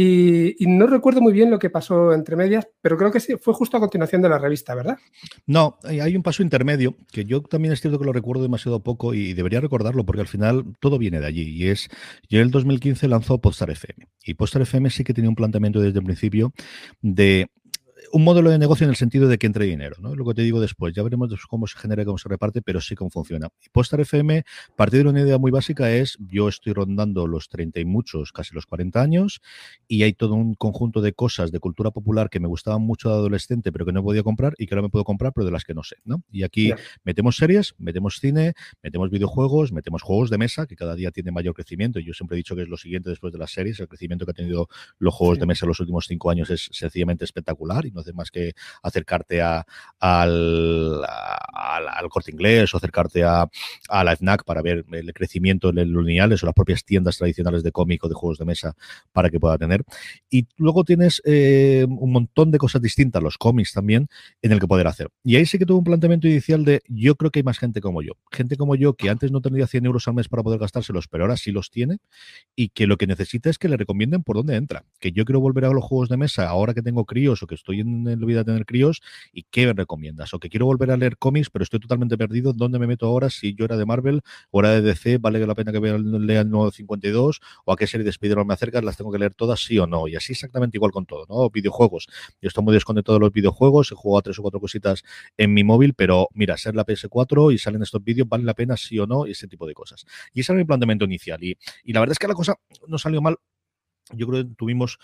y, no recuerdo muy bien lo que pasó entre medias, pero creo que sí, fue justo a continuación de la revista, ¿verdad? No, hay un paso intermedio que yo también es cierto que lo recuerdo demasiado poco y debería recordarlo porque al final todo viene de allí. Y es, yo en el 2015 lanzó Postar FM. Y Postar FM sí que tenía un planteamiento desde el principio de un modelo de negocio en el sentido de que entre dinero, ¿no? Lo que te digo después, ya veremos cómo se genera y cómo se reparte, pero sí cómo funciona. Y Postar FM, partir de una idea muy básica es, yo estoy rondando los 30 y muchos, casi los 40 años, y hay todo un conjunto de cosas de cultura popular que me gustaban mucho de adolescente, pero que no podía comprar y que ahora me puedo comprar, pero de las que no sé, ¿no? Y aquí metemos series, metemos cine, metemos videojuegos, metemos juegos de mesa, que cada día tiene mayor crecimiento. Yo siempre he dicho que es lo siguiente después de las series, el crecimiento que ha tenido los juegos de mesa en los últimos cinco años es sencillamente espectacular y no hace más que acercarte a, al, al, corte inglés o acercarte a, a la FNAC para ver el crecimiento en los lineales o las propias tiendas tradicionales de cómic o de juegos de mesa para que pueda tener. Y luego tienes eh, un montón de cosas distintas, los cómics también, en el que poder hacer. Y ahí sí que tuve un planteamiento inicial de yo creo que hay más gente como yo. Gente como yo que antes no tendría 100 euros al mes para poder gastárselos, pero ahora sí los tiene y que lo que necesita es que le recomienden por dónde entra. Que yo quiero volver a los juegos de mesa ahora que tengo críos o que estoy en la vida tener críos y qué me recomiendas. O que quiero volver a leer cómics, pero estoy totalmente perdido. ¿Dónde me meto ahora? Si yo era de Marvel o era de DC, ¿vale la pena que lea el nuevo 52? ¿O a qué serie de Spider-Man me acercas? ¿Las tengo que leer todas, sí o no? Y así exactamente igual con todo, ¿no? Videojuegos. Yo estoy muy desconectado de los videojuegos, he jugado a tres o cuatro cositas en mi móvil, pero mira, ser la PS4 y salen estos vídeos, ¿vale la pena sí o no? Y ese tipo de cosas. Y ese era mi planteamiento inicial. Y, y la verdad es que la cosa no salió mal yo creo que tuvimos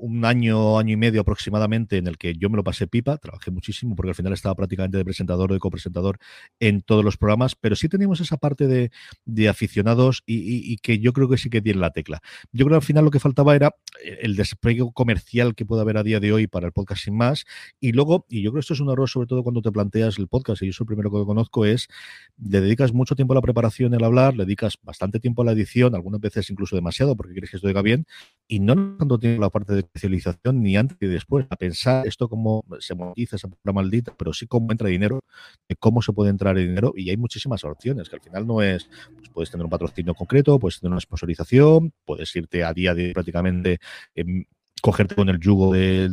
un año, año y medio aproximadamente en el que yo me lo pasé pipa, trabajé muchísimo porque al final estaba prácticamente de presentador o de copresentador en todos los programas, pero sí teníamos esa parte de, de aficionados y, que yo creo que sí que tiene la tecla. Yo creo que al final lo que faltaba era el despliegue comercial que puede haber a día de hoy para el podcast sin más y luego, y yo creo que esto es un error sobre todo cuando te planteas el podcast, y yo soy el primero que conozco, es le dedicas mucho tiempo a la preparación, el hablar, le dedicas bastante tiempo a la edición, algunas veces incluso demasiado porque quieres que esto oiga bien, y no tanto tiempo la parte de especialización ni antes ni después, a pensar esto cómo se monetiza esa palabra maldita, pero sí cómo entra dinero, cómo se puede entrar dinero y hay muchísimas opciones, que al final no es, pues puedes tener un patrocinio concreto, puedes tener una sponsorización, puedes irte a día de prácticamente em, cogerte con el yugo de,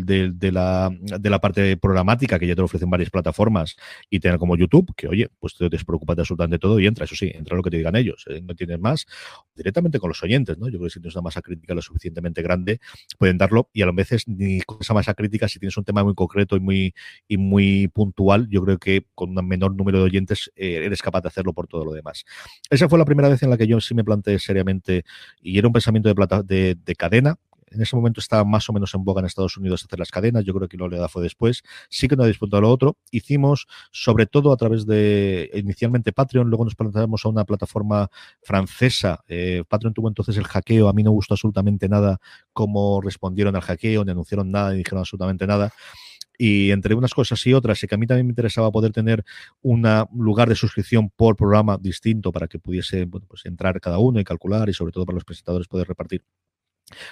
la, de, la, parte programática que ya te ofrecen varias plataformas y tener como YouTube, que oye, pues te despreocupas de absolutamente todo y entra, eso sí, entra lo que te digan ellos, ¿eh? no tienes más, directamente con los oyentes, ¿no? Yo creo que si tienes una masa crítica lo suficientemente grande, pueden darlo y a lo veces ni con esa masa crítica, si tienes un tema muy concreto y muy, y muy puntual, yo creo que con un menor número de oyentes eh, eres capaz de hacerlo por todo lo demás. Esa fue la primera vez en la que yo sí me planteé seriamente y era un pensamiento de, plata, de cadena, en ese momento estaba más o menos en boga en Estados Unidos hacer las cadenas, yo creo que lo le da fue después, sí que no ha disputado lo otro, hicimos sobre todo a través de inicialmente Patreon, luego nos planteamos a una plataforma francesa, eh, Patreon tuvo entonces el hackeo, a mí no gustó absolutamente nada cómo respondieron al hackeo, ni anunciaron nada, ni dijeron absolutamente nada, y entre unas cosas y otras, y que a mí también me interesaba poder tener un lugar de suscripción por programa distinto para que pudiese pues entrar cada uno y calcular y sobre todo para los presentadores poder repartir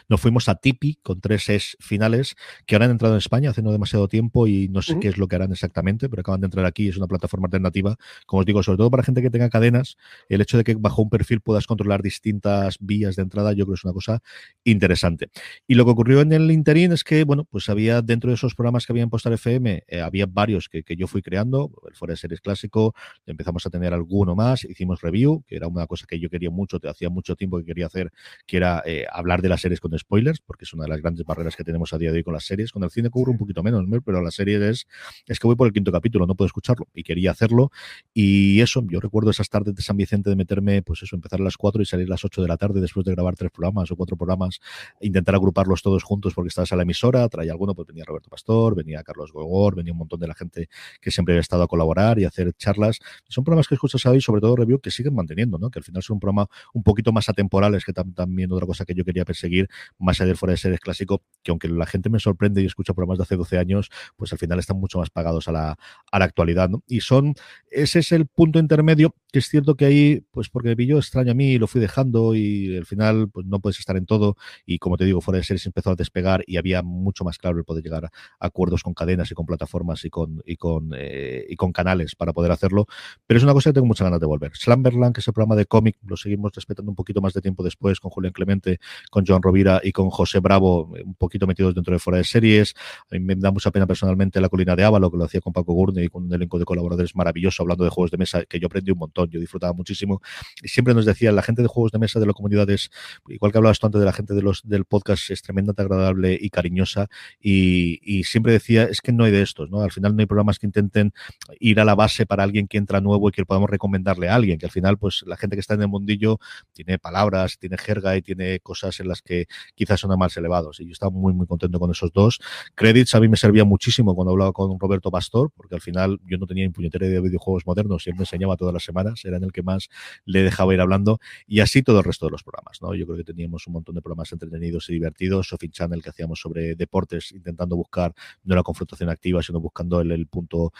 Nos fuimos a Tipi con tres es finales que ahora han entrado en España hace no demasiado tiempo y no sé qué es lo que harán exactamente, pero acaban de entrar aquí. Es una plataforma alternativa, como os digo, sobre todo para gente que tenga cadenas. El hecho de que bajo un perfil puedas controlar distintas vías de entrada, yo creo que es una cosa interesante. Y lo que ocurrió en el interín es que, bueno, pues había dentro de esos programas que había en Postar FM, eh, había varios que, yo fui creando. El Fuera de Series Clásico, empezamos a tener alguno más, hicimos review, que era una cosa que yo quería mucho, te hacía mucho tiempo que quería hacer, que era eh, hablar de las series con spoilers, porque es una de las grandes barreras que tenemos a día de hoy con las series. Con el cine cubro un poquito menos, pero la serie es, es que voy por el quinto capítulo, no puedo escucharlo y quería hacerlo. Y eso, yo recuerdo esas tardes de San Vicente de meterme, pues eso, empezar a las 4 y salir a las 8 de la tarde después de grabar tres programas o cuatro programas, intentar agruparlos todos juntos porque estabas a la emisora, traía alguno, pues venía Roberto Pastor, venía Carlos Gogor, venía un montón de la gente que siempre había estado a colaborar y hacer charlas. Son programas que escuchas hoy, sobre todo review, que siguen manteniendo, ¿no? Que al final son un programa un poquito más atemporales, que también otra cosa que yo quería perseguir, más allá del fuera de series clásico, que aunque la gente me sorprende y escucha programas de hace 12 años, pues al final están mucho más pagados a la, a la actualidad. ¿no? Y son, ese es el punto intermedio, que es cierto que ahí, pues porque me pilló extraño a mí y lo fui dejando y al final pues no puedes estar en todo y como te digo, fuera de series empezó a despegar y había mucho más claro el poder llegar a acuerdos con cadenas y con plataformas y con, y con, eh, y con canales para poder hacerlo, pero es una cosa que tengo muchas ganas de volver. Slamberland, que es el programa de cómic, lo seguimos respetando un poquito más de tiempo después con Julián Clemente, con Joan Rovira y con José Bravo, eh, un poquito metidos dentro de fuera de series. A mí me da mucha pena personalmente La Colina de Ávalo, que lo hacía con Paco Gurney y con un elenco de colaboradores maravilloso hablando de juegos de mesa, que yo aprendí un montón, yo disfrutaba muchísimo. Y siempre nos decía, la gente de juegos de mesa de la comunidad es, igual que hablabas tú antes de la gente de los, del podcast, es tremendamente agradable y cariñosa. Y, y siempre decía, es que no hay de estos, ¿no? Al final no hay programas que intenten ir a la base para alguien que entra nuevo y que podamos recomendarle a alguien, que al final, pues la gente que está en el mundillo tiene palabras, tiene jerga y tiene cosas en las que quizás son más elevados. Y yo estaba muy, muy contento con esos dos. Credits a mí me servía muchísimo cuando hablaba con Roberto Pastor, porque al final yo no tenía impuñetera de videojuegos modernos y él me enseñaba todas las semanas, era en el que más le dejaba ir hablando. Y así todo el resto de los programas, ¿no? Yo creo que teníamos un montón de programas entretenidos y divertidos. Sophie Channel que hacíamos sobre deportes, intentando buscar no la confrontación activa, sino buscando el, el punto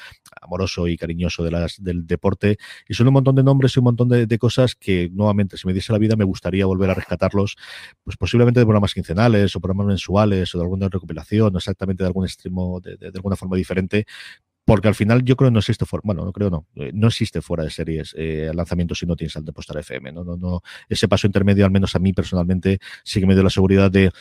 amoroso y cariñoso de las, del deporte. Y son un montón de nombres y un montón de, de cosas que, nuevamente, si me diese la vida, me gustaría volver a rescatarlos, pues posiblemente de programas quincenales o programas mensuales o de alguna recopilación, no exactamente de algún extremo, de, de, de alguna forma diferente, porque al final yo creo que no existe fuera, bueno, no creo no, eh, no existe fuera de series eh, lanzamiento si no tienes al de postar FM, ¿no? No, no, ese paso intermedio, al menos a mí personalmente, sí que me dio la seguridad de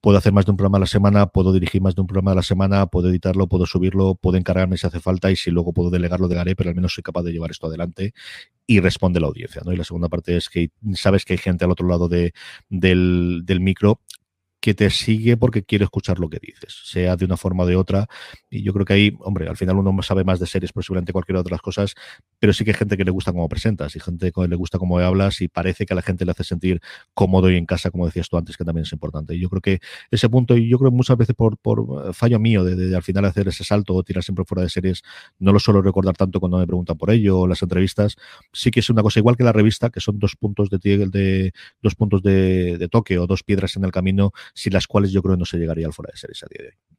puedo hacer más de un programa a la semana, puedo dirigir más de un programa a la semana, puedo editarlo, puedo subirlo, puedo encargarme si hace falta y si luego puedo delegarlo, delegaré, pero al menos soy capaz de llevar esto adelante y responde la audiencia. ¿no? Y la segunda parte es que sabes que hay gente al otro lado de, del, del micro que te sigue porque quiere escuchar lo que dices, sea de una forma o de otra. Y yo creo que ahí, hombre, al final uno sabe más de series posiblemente cualquier otra cosas, pero sí que hay gente que le gusta cómo presentas y gente que le gusta cómo hablas y parece que a la gente le hace sentir cómodo y en casa, como decías tú antes, que también es importante. Y yo creo que ese punto, y yo creo muchas veces por, por fallo mío de, de, de, al final hacer ese salto o tirar siempre fuera de series, no lo suelo recordar tanto cuando me preguntan por ello o las entrevistas. Sí que es una cosa igual que la revista, que son dos puntos de, de dos puntos de, de toque o dos piedras en el camino sin las cuales yo creo que no se llegaría al fuera de series a día de hoy.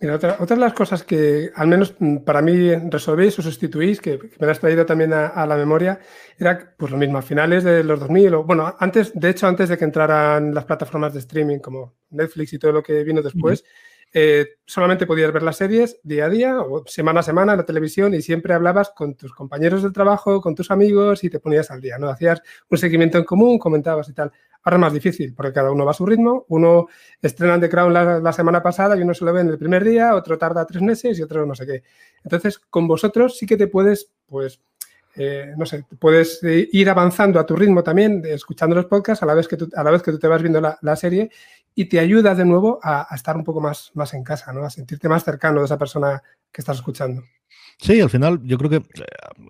Mira, otra, otra, de las cosas que al menos para mí resolvéis o sustituís, que, que me lo has traído también a, a, la memoria, era pues lo mismo, a finales de los 2000, o bueno, antes, de hecho, antes de que entraran las plataformas de streaming como Netflix y todo lo que vino después, uh -huh. Eh, solamente podías ver las series día a día o semana a semana en la televisión y siempre hablabas con tus compañeros del trabajo, con tus amigos y te ponías al día, ¿no? Hacías un seguimiento en común, comentabas y tal. Ahora es más difícil, porque cada uno va a su ritmo. Uno estrena The Crown la, semana pasada y uno se lo ve en el primer día, otro tarda tres meses y otro no sé qué. Entonces, con vosotros sí que te puedes, pues, eh, no sé, puedes eh, ir avanzando a tu ritmo también, escuchando los podcasts a la vez que tú, a la vez que tú te vas viendo la serie y te ayuda de nuevo a, a, estar un poco más, más en casa, ¿no? A sentirte más cercano de esa persona que estás escuchando. Sí, al final yo creo que eh,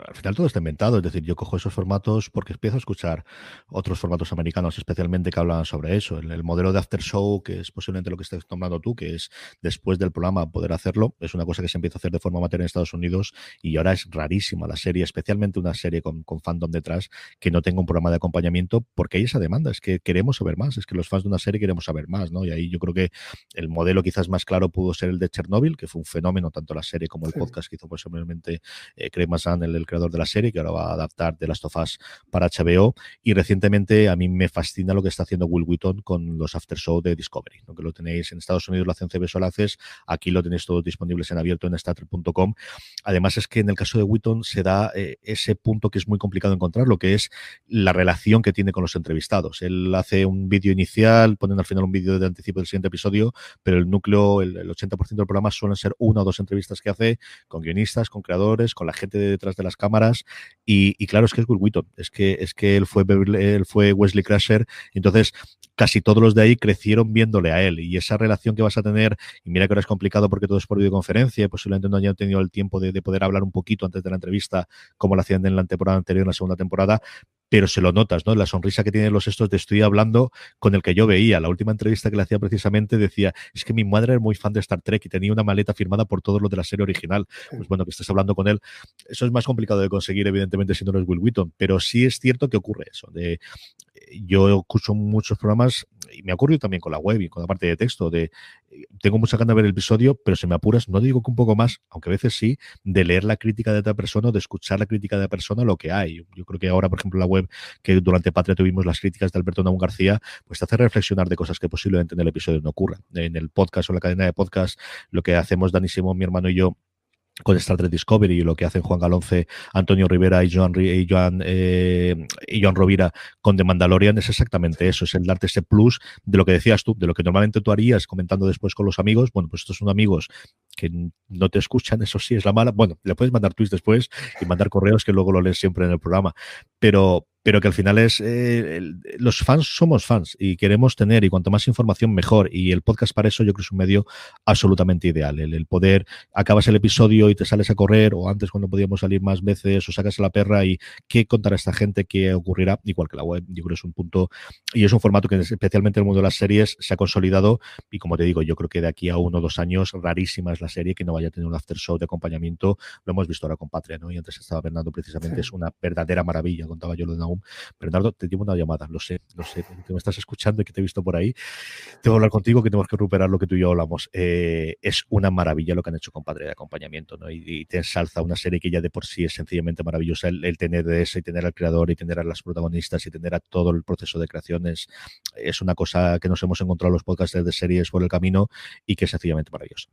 al final todo está inventado, es decir, yo cojo esos formatos porque empiezo a escuchar otros formatos americanos especialmente que hablan sobre eso, el, el modelo de after show que es posiblemente lo que estás tomando tú, que es después del programa poder hacerlo, es una cosa que se empieza a hacer de forma amateur en Estados Unidos y ahora es rarísima la serie, especialmente una serie con, con fandom detrás que no tenga un programa de acompañamiento porque hay esa demanda, es que queremos saber más, es que los fans de una serie queremos saber más, ¿no? Y ahí yo creo que el modelo quizás más claro pudo ser el de Chernobyl, que fue un fenómeno tanto la serie como el sí. podcast que hizo por posiblemente eh, Craig el, creador de la serie, que ahora va a adaptar de las tofas para HBO. Y recientemente a mí me fascina lo que está haciendo Will Wheaton con los after show de Discovery, ¿no? que lo tenéis en Estados Unidos, lo hacen CB Solaces, aquí lo tenéis todos disponibles en abierto en starter.com. Además es que en el caso de Wheaton se da eh, ese punto que es muy complicado encontrar, lo que es la relación que tiene con los entrevistados. Él hace un vídeo inicial, ponen al final un vídeo de anticipo del siguiente episodio, pero el núcleo, el, 80% del programa suelen ser una o dos entrevistas que hace con guionistas, con creadores, con la gente detrás de las cámaras. Y, claro, es que es Will es que, es que él, fue, él fue Wesley Crusher, entonces casi todos los de ahí crecieron viéndole a él. Y esa relación que vas a tener, y mira que ahora es complicado porque todo es por videoconferencia, y posiblemente no hayan tenido el tiempo de, de poder hablar un poquito antes de la entrevista, como lo hacían en la temporada anterior, en la segunda temporada, pero se lo notas, ¿no? La sonrisa que tienen los estos de estoy hablando con el que yo veía. La última entrevista que le hacía precisamente decía, es que mi madre era muy fan de Star Trek y tenía una maleta firmada por todos los de la serie original. Pues bueno, que estés hablando con él, eso es más complicado de conseguir, evidentemente, si no eres Will Wheaton, pero sí es cierto que ocurre eso. De, yo escucho muchos programas y me ha ocurrido también con la web y con la parte de texto de tengo mucha ganas de ver el episodio, pero si me apuras, no digo que un poco más, aunque a veces sí, de leer la crítica de otra persona o de escuchar la crítica de otra persona, lo que hay. Yo creo que ahora, por ejemplo, la web, que durante Patria tuvimos las críticas de Alberto Naum García, pues te hace reflexionar de cosas que posiblemente en el episodio no ocurran. En el podcast o la cadena de podcast, lo que hacemos Dani Simón, mi hermano y yo, con Star Trek Discovery y lo que hacen Juan Galonce, Antonio Rivera y Joan, y Joan, eh, y Joan Rovira con The Mandalorian es exactamente eso, es el darte ese plus de lo que decías tú, de lo que normalmente tú harías comentando después con los amigos. Bueno, pues estos son amigos que no te escuchan, eso sí es la mala. Bueno, le puedes mandar tweets después y mandar correos que luego lo lees siempre en el programa, pero pero que al final es eh, los fans somos fans y queremos tener y cuanto más información mejor. Y el podcast para eso yo creo que es un medio absolutamente ideal. El, poder acabas el episodio y te sales a correr o antes cuando podíamos salir más veces o sacas a la perra y qué contará esta gente qué ocurrirá igual que la web. Yo creo que es un punto y es un formato que especialmente en el mundo de las series se ha consolidado. Y como te digo yo creo que de aquí a uno o dos años rarísima es la serie que no vaya a tener un after show de acompañamiento. Lo hemos visto ahora con Patria ¿no? y antes estaba Bernardo precisamente es una verdadera maravilla contaba yo lo de Naum Bernardo, te llevo una llamada, lo sé, lo sé, que me estás escuchando y que te he visto por ahí. Tengo que hablar contigo, que tenemos que recuperar lo que tú y yo hablamos. Eh, es una maravilla lo que han hecho con Padre de Acompañamiento, ¿no? Y, te ensalza una serie que ya de por sí es sencillamente maravillosa. El, tener de eso y tener al creador y tener a las protagonistas y tener a todo el proceso de creación es, es una cosa que nos hemos encontrado los podcasts de series por el camino y que es sencillamente maravillosa.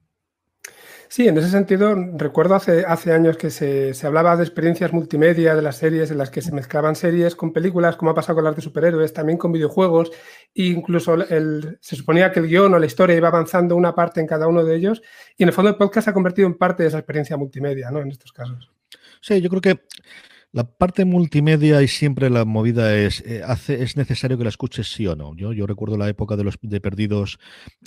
Sí, en ese sentido, recuerdo hace, hace años que se, hablaba de experiencias multimedia de las series en las que se mezclaban series con películas, como ha pasado con las de superhéroes, también con videojuegos, e incluso el, se suponía que el guion o la historia iba avanzando una parte en cada uno de ellos, y en el fondo el podcast se ha convertido en parte de esa experiencia multimedia, ¿no? En estos casos. Sí, yo creo que la parte multimedia y siempre la movida es, eh, hace, es necesario que la escuches sí o no. Yo, yo recuerdo la época de los de Perdidos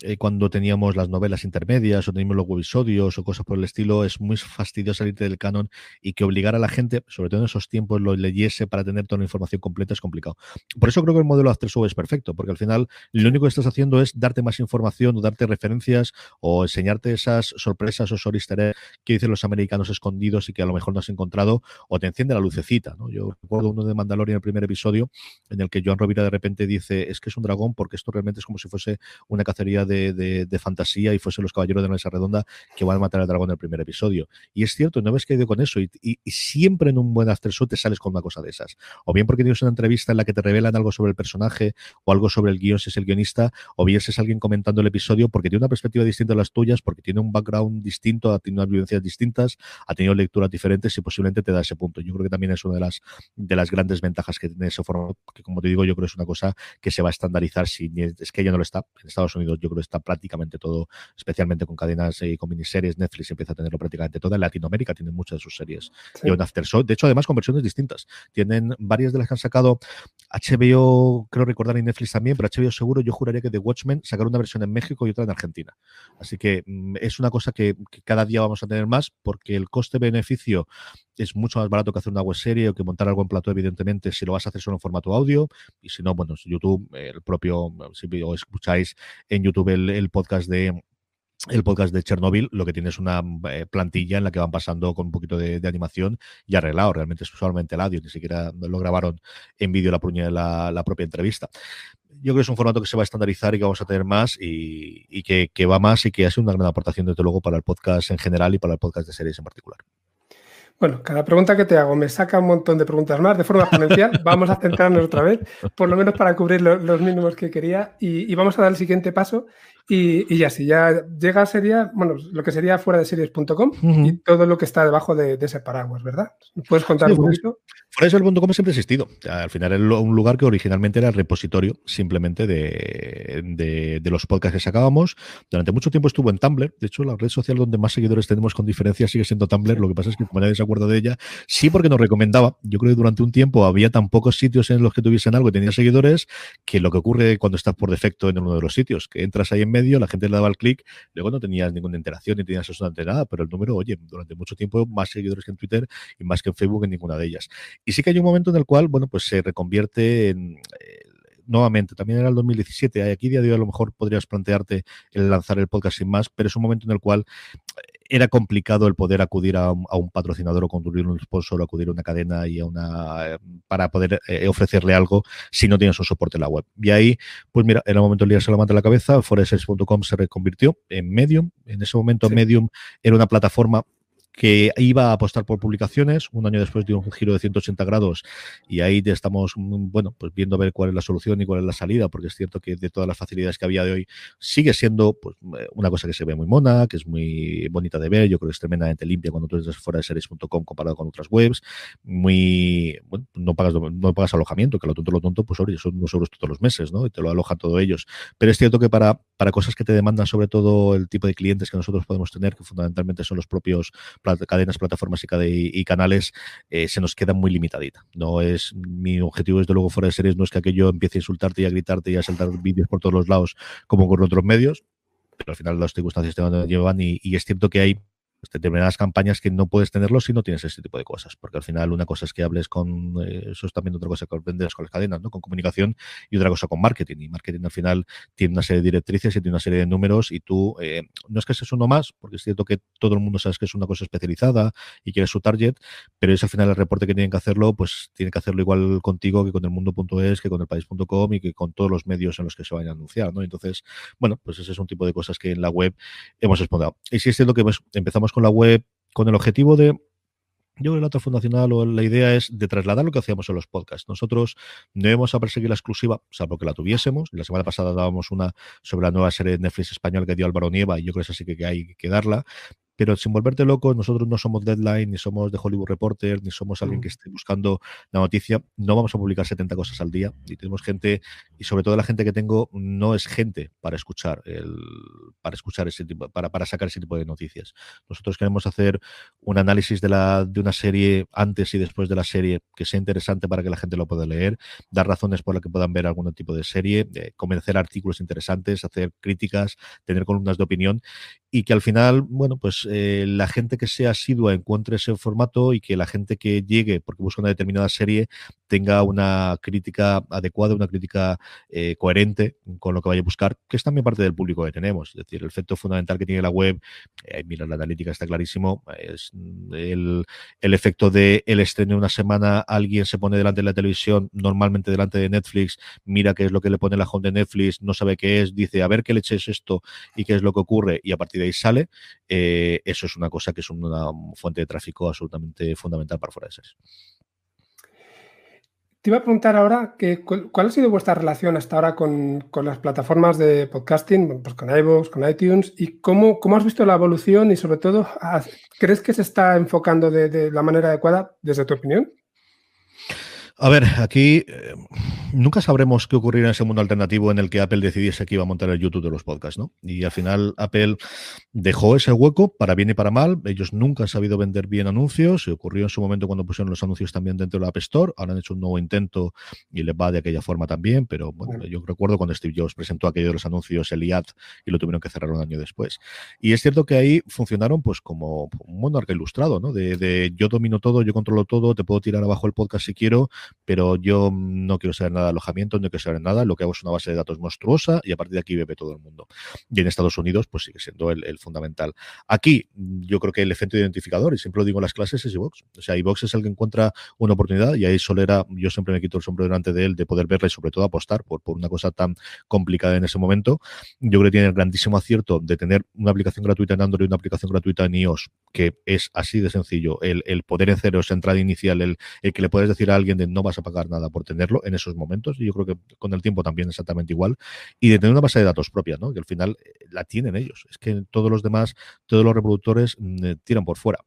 eh, cuando teníamos las novelas intermedias o teníamos los webisodios o cosas por el estilo. Es muy fastidioso salirte del canon y que obligar a la gente, sobre todo en esos tiempos, lo leyese para tener toda la información completa es complicado. Por eso creo que el modelo After Show es perfecto, porque al final lo único que estás haciendo es darte más información o darte referencias o enseñarte esas sorpresas o soristeres que dicen los americanos escondidos y que a lo mejor no has encontrado o te enciende la luz cita, ¿no? Yo recuerdo uno de Mandalorian, el primer episodio, en el que Joan Rovira de repente dice, es que es un dragón porque esto realmente es como si fuese una cacería de, fantasía y fuese los caballeros de la mesa redonda que van a matar al dragón en el primer episodio. Y es cierto, no ves que ido con eso y, siempre en un buen after te sales con una cosa de esas. O bien porque tienes una entrevista en la que te revelan algo sobre el personaje o algo sobre el guion si es el guionista, o bien si es alguien comentando el episodio porque tiene una perspectiva distinta a las tuyas, porque tiene un background distinto, ha tenido unas vivencias distintas, ha tenido lecturas diferentes y posiblemente te da ese punto. Yo creo que también es una de las, de las grandes ventajas que tiene ese formato, que como te digo, yo creo que es una cosa que se va a estandarizar. Si, es que ya no lo está. En Estados Unidos yo creo que está prácticamente todo, especialmente con cadenas y con miniseries. Netflix empieza a tenerlo prácticamente todo. En Latinoamérica tienen muchas de sus series. Y un After Show. De hecho, además con versiones distintas. Tienen varias de las que han sacado HBO, creo recordar, y Netflix también, pero HBO seguro, yo juraría que The Watchmen sacaron una versión en México y otra en Argentina. Así que mm, es una cosa que, que cada día vamos a tener más porque el coste-beneficio es mucho más barato que hacer una web serie o que montar algo en plato, evidentemente, si lo vas a hacer solo en formato audio. Y si no, bueno, YouTube, el propio, si escucháis en YouTube el, podcast de el podcast de Chernobyl, lo que tiene es una eh, plantilla en la que van pasando con un poquito de, animación y arreglado. Realmente es solamente el audio, ni siquiera lo grabaron en vídeo la, la, propia entrevista. Yo creo que es un formato que se va a estandarizar y que vamos a tener más y, que, que, va más y que ha sido una gran aportación, desde luego, para el podcast en general y para el podcast de series en particular. Bueno, cada pregunta que te hago me saca un montón de preguntas más de forma exponencial. (laughs) vamos a centrarnos otra vez, por lo menos para cubrir los mínimos que quería. Y, vamos a dar el siguiente paso. Y, ya si ya llega sería, bueno, lo que sería fuera de series.com y todo lo que está debajo de, ese paraguas, ¿verdad? ¿Puedes contar un poquito? Fuera de series.com siempre ha existido. Al final era un lugar que originalmente era el repositorio simplemente de, de, los podcasts que sacábamos. Durante mucho tiempo estuvo en Tumblr. De hecho, la red social donde más seguidores tenemos con diferencia sigue siendo Tumblr. Lo que pasa es que como nadie se acuerda de ella, sí porque nos recomendaba. Yo creo que durante un tiempo había tan pocos sitios en los que tuviesen algo y tenía seguidores que lo que ocurre cuando estás por defecto en uno de los sitios, que entras ahí en medio, la gente le daba el clic, luego no tenías ninguna interacción ni tenías absolutamente nada, pero el número, oye, durante mucho tiempo más seguidores que en Twitter y más que en Facebook en ninguna de ellas. Y sí que hay un momento en el cual, bueno, pues se reconvierte en eh, nuevamente, también era el 2017, aquí día de hoy a lo mejor podrías plantearte el lanzar el podcast sin más, pero es un momento en el cual era complicado el poder acudir a un, patrocinador o construir un sponsor o acudir a una cadena y a una eh, para poder eh, ofrecerle algo si no tienes un soporte en la web. Y ahí, pues mira, en el momento el día se lo manda la cabeza, foresearch.com se reconvirtió en Medium. En ese momento Medium era una plataforma que iba a apostar por publicaciones, un año después dio un giro de 180 grados y ahí estamos, mm, bueno, pues viendo a ver cuál es la solución y cuál es la salida, porque es cierto que de todas las facilidades que había de hoy sigue siendo pues, eh, una cosa que se ve muy mona, que es muy bonita de ver, yo creo que es tremendamente limpia cuando tú estás fuera de series.com comparado con otras webs, muy, bueno, no pagas, no pagas alojamiento, que lo tonto, lo tonto, pues oye, son unos euros todos los meses, ¿no? Y te lo alojan todos ellos. Pero es cierto que para, para cosas que te demandan sobre todo el tipo de clientes que nosotros podemos tener, que fundamentalmente son los propios cadenas, plataformas y, canales, eh, se nos queda muy limitadita. No es mi objetivo, desde luego, fuera de series, no es que aquello empiece a insultarte y a gritarte y a saltar vídeos por todos los lados como con otros medios, pero al final las circunstancias te llevan y, y es cierto que hay determinadas campañas que no puedes tenerlo si no tienes ese tipo de cosas, porque al final una cosa es que hables con, eh, eso es también otra cosa que vendes con las cadenas, ¿no? con comunicación y otra cosa con marketing. Y marketing al final tiene una serie de directrices y tiene una serie de números y tú, eh, no es que seas uno más, porque es cierto que todo el mundo sabe que es una cosa especializada y quieres su target, pero es al final el reporte que tienen que hacerlo, pues tienen que hacerlo igual contigo que con el mundo.es, que con el país.com y que con todos los medios en los que se vayan a anunciar, ¿no? Entonces, bueno, pues ese es un tipo de cosas que en la web hemos explorado. Y si es cierto que pues, empezamos con la web con el objetivo de yo creo que la otra fundacional o la idea es de trasladar lo que hacíamos en los podcasts. Nosotros no íbamos a perseguir la exclusiva, salvo que la tuviésemos. La semana pasada dábamos una sobre la nueva serie de Netflix español que dio Álvaro Nieva y yo creo que esa sí que hay que darla pero sin volverte loco, nosotros no somos Deadline, ni somos de Hollywood Reporter, ni somos alguien que esté buscando la noticia. No vamos a publicar 70 cosas al día. Y tenemos gente, y sobre todo la gente que tengo, no es gente para escuchar el, para escuchar ese tipo, para, para sacar ese tipo de noticias. Nosotros queremos hacer un análisis de la, de una serie antes y después de la serie que sea interesante para que la gente lo pueda leer, dar razones por las que puedan ver algún tipo de serie, eh, convencer artículos interesantes, hacer críticas, tener columnas de opinión y que al final, bueno, pues eh, la gente que sea asidua encuentre ese formato y que la gente que llegue porque busca una determinada serie tenga una crítica adecuada, una crítica eh, coherente con lo que vaya a buscar, que es también parte del público que tenemos. Es decir, el efecto fundamental que tiene la web, eh, mira, la analítica está clarísimo, es el, el efecto de el estreno de una semana, alguien se pone delante de la televisión, normalmente delante de Netflix, mira qué es lo que le pone la home de Netflix, no sabe qué es, dice, a ver qué leche es esto y qué es lo que ocurre, y a partir de ahí sale, eh, eso es una cosa que es una fuente de tráfico absolutamente fundamental para Foresearch. Te iba a preguntar ahora que, cuál ha sido vuestra relación hasta ahora con, las plataformas de podcasting, pues con iVoox, con iTunes, y cómo, cómo, has visto la evolución y sobre todo, ¿crees que se está enfocando de la manera adecuada desde tu opinión? A ver, aquí eh, nunca sabremos qué ocurrirá en ese mundo alternativo en el que Apple decidiese que iba a montar el YouTube de los podcasts, ¿no? Y al final Apple dejó ese hueco para bien y para mal. Ellos nunca han sabido vender bien anuncios. Se ocurrió en su momento cuando pusieron los anuncios también dentro de la App Store. Ahora han hecho un nuevo intento y les va de aquella forma también. Pero bueno, yo recuerdo cuando Steve Jobs presentó aquello de los anuncios, el IAD, y lo tuvieron que cerrar un año después. Y es cierto que ahí funcionaron pues como un monarca ilustrado, ¿no? De, de yo domino todo, yo controlo todo, te puedo tirar abajo el podcast si quiero pero yo no quiero saber nada de alojamiento, no quiero saber nada, lo que hago es una base de datos monstruosa y a partir de aquí bebe todo el mundo. Y en Estados Unidos, pues sigue siendo el, fundamental. Aquí, yo creo que el efecto identificador, y siempre lo digo en las clases, es iVox. O sea, iVox es el que encuentra una oportunidad y ahí Solera, yo siempre me quito el sombrero delante de él de poder verla y sobre todo apostar por, por una cosa tan complicada en ese momento. Yo creo que tiene el grandísimo acierto de tener una aplicación gratuita en Android y una aplicación gratuita en iOS, que es así de sencillo. El, el poder en cero, esa entrada inicial, el, el, que le puedes decir a alguien de no vas a pagar nada por tenerlo en esos momentos. Y yo creo que con el tiempo también exactamente igual. Y de tener una base de datos propia, ¿no? que al final eh, la tienen ellos. Es que todos los demás, todos los reproductores mm, eh, tiran por fuera.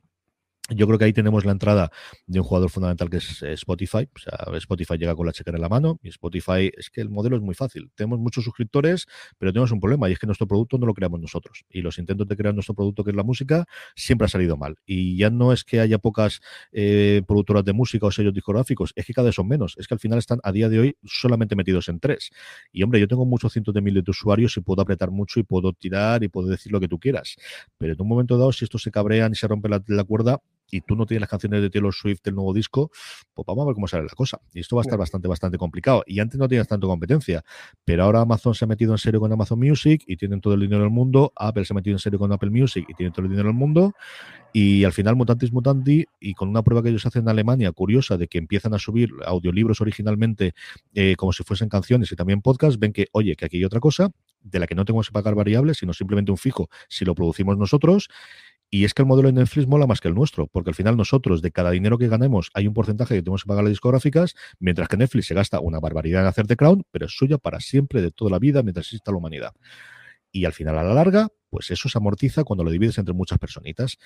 Yo creo que ahí tenemos la entrada de un jugador fundamental que es Spotify. O sea, Spotify llega con la chequera en la mano y Spotify es que el modelo es muy fácil. Tenemos muchos suscriptores, pero tenemos un problema y es que nuestro producto no lo creamos nosotros. Y los intentos de crear nuestro producto, que es la música, siempre ha salido mal. Y ya no es que haya pocas eh, productoras de música o sellos discográficos, es que cada vez son menos. Es que al final están a día de hoy solamente metidos en tres. Y hombre, yo tengo muchos cientos de miles de usuarios y puedo apretar mucho y puedo tirar y puedo decir lo que tú quieras. Pero en un momento dado, si estos se cabrean y se rompe la cuerda, y tú no tienes las canciones de Taylor Swift del nuevo disco, pues vamos a ver cómo sale la cosa. Y esto va a estar bastante, bastante complicado. Y antes no tenías tanto competencia, pero ahora Amazon se ha metido en serio con Amazon Music y tienen todo el dinero del mundo. Apple se ha metido en serio con Apple Music y tienen todo el dinero del mundo. Y al final, Mutantis Mutanti, y con una prueba que ellos hacen en Alemania, curiosa, de que empiezan a subir audiolibros originalmente eh, como si fuesen canciones y también podcasts, ven que, oye, que aquí hay otra cosa de la que no tenemos que pagar variables, sino simplemente un fijo si lo producimos nosotros y es que el modelo de Netflix mola más que el nuestro, porque al final nosotros, de cada dinero que ganemos, hay un porcentaje que tenemos que pagar las discográficas, mientras que Netflix se gasta una barbaridad en hacer The Crown, pero es suya para siempre, de toda la vida, mientras exista la humanidad. Y al final, a la larga, pues eso se amortiza cuando lo divides entre muchas personitas.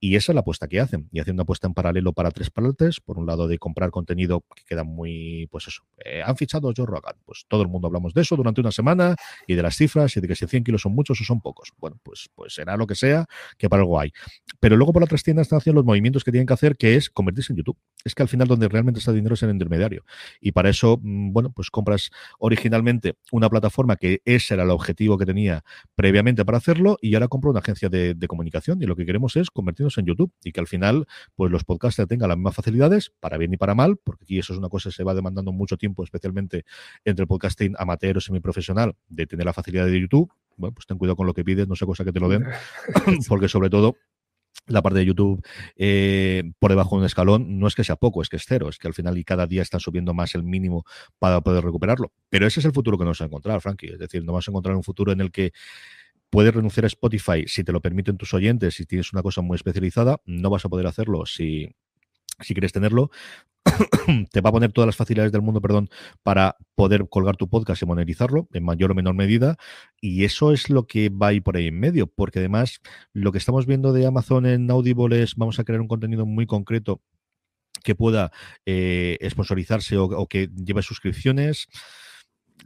Y esa es la apuesta que hacen. Y hacen una apuesta en paralelo para tres partes. Por un lado, de comprar contenido que queda muy, pues eso. Eh, han fichado a Joe. Pues todo el mundo hablamos de eso durante una semana y de las cifras y de que si 100 kilos son muchos o son pocos. Bueno, pues, pues será lo que sea, que para algo hay. Pero luego por otras tiendas están haciendo los movimientos que tienen que hacer, que es convertirse en YouTube. Es que al final donde realmente está el dinero es en el intermediario. Y para eso, mm, bueno, pues compras originalmente una plataforma que ese era el objetivo que tenía previamente para hacerlo y ahora compro una agencia de, comunicación y lo que queremos es convertirnos en YouTube y que al final pues los podcasters tengan las mismas facilidades, para bien y para mal, porque aquí eso es una cosa que se va demandando mucho tiempo, especialmente entre el podcasting amateur o semiprofesional, de tener la facilidad de YouTube. Bueno, pues ten cuidado con lo que pides, no sé cosa que te lo den, (laughs) porque sobre todo la parte de YouTube eh, por debajo de un escalón no es que sea poco, es que es cero, es que al final y cada día están subiendo más el mínimo para poder recuperarlo. Pero ese es el futuro que nos vamos a encontrar, Frankie. Es decir, no vamos a encontrar un futuro en el que puedes renunciar a Spotify si te lo permiten tus oyentes, si tienes una cosa muy especializada, no vas a poder hacerlo si, si quieres tenerlo. (coughs) te va a poner todas las facilidades del mundo, perdón, para poder colgar tu podcast y monetizarlo en mayor o menor medida. Y eso es lo que va a ir por ahí en medio, porque además lo que estamos viendo de Amazon en Audible es vamos a crear un contenido muy concreto que pueda eh, sponsorizarse o, que lleve suscripciones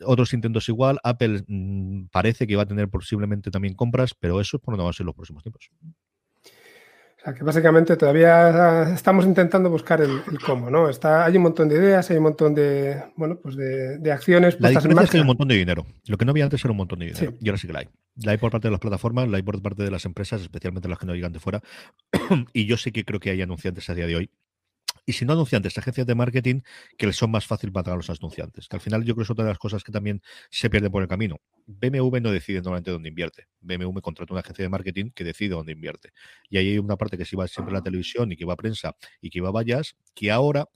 otros intentos igual. Apple mm, parece que va a tener posiblemente también compras, pero eso es por donde va a ser los próximos tiempos. O sea, que básicamente todavía estamos intentando buscar el, cómo, ¿no? Está, hay un montón de ideas, hay un montón de, bueno, pues de, acciones. La diferencia es que hay un montón de dinero. Lo que no había antes era un montón de dinero. Y ahora sí que la hay. La hay por parte de las plataformas, la hay por parte de las empresas, especialmente las que no llegan de fuera. (clears throat) y yo sí que creo que hay anunciantes a día de hoy y si no anunciantes, agencias de marketing que les son más fácil para a los anunciantes. Que al final yo creo que es otra de las cosas que también se pierden por el camino. BMW no decide normalmente dónde invierte. BMW contrata una agencia de marketing que decide dónde invierte. Y ahí hay una parte que se va siempre a la televisión y que va a prensa y que va a vallas, que ahora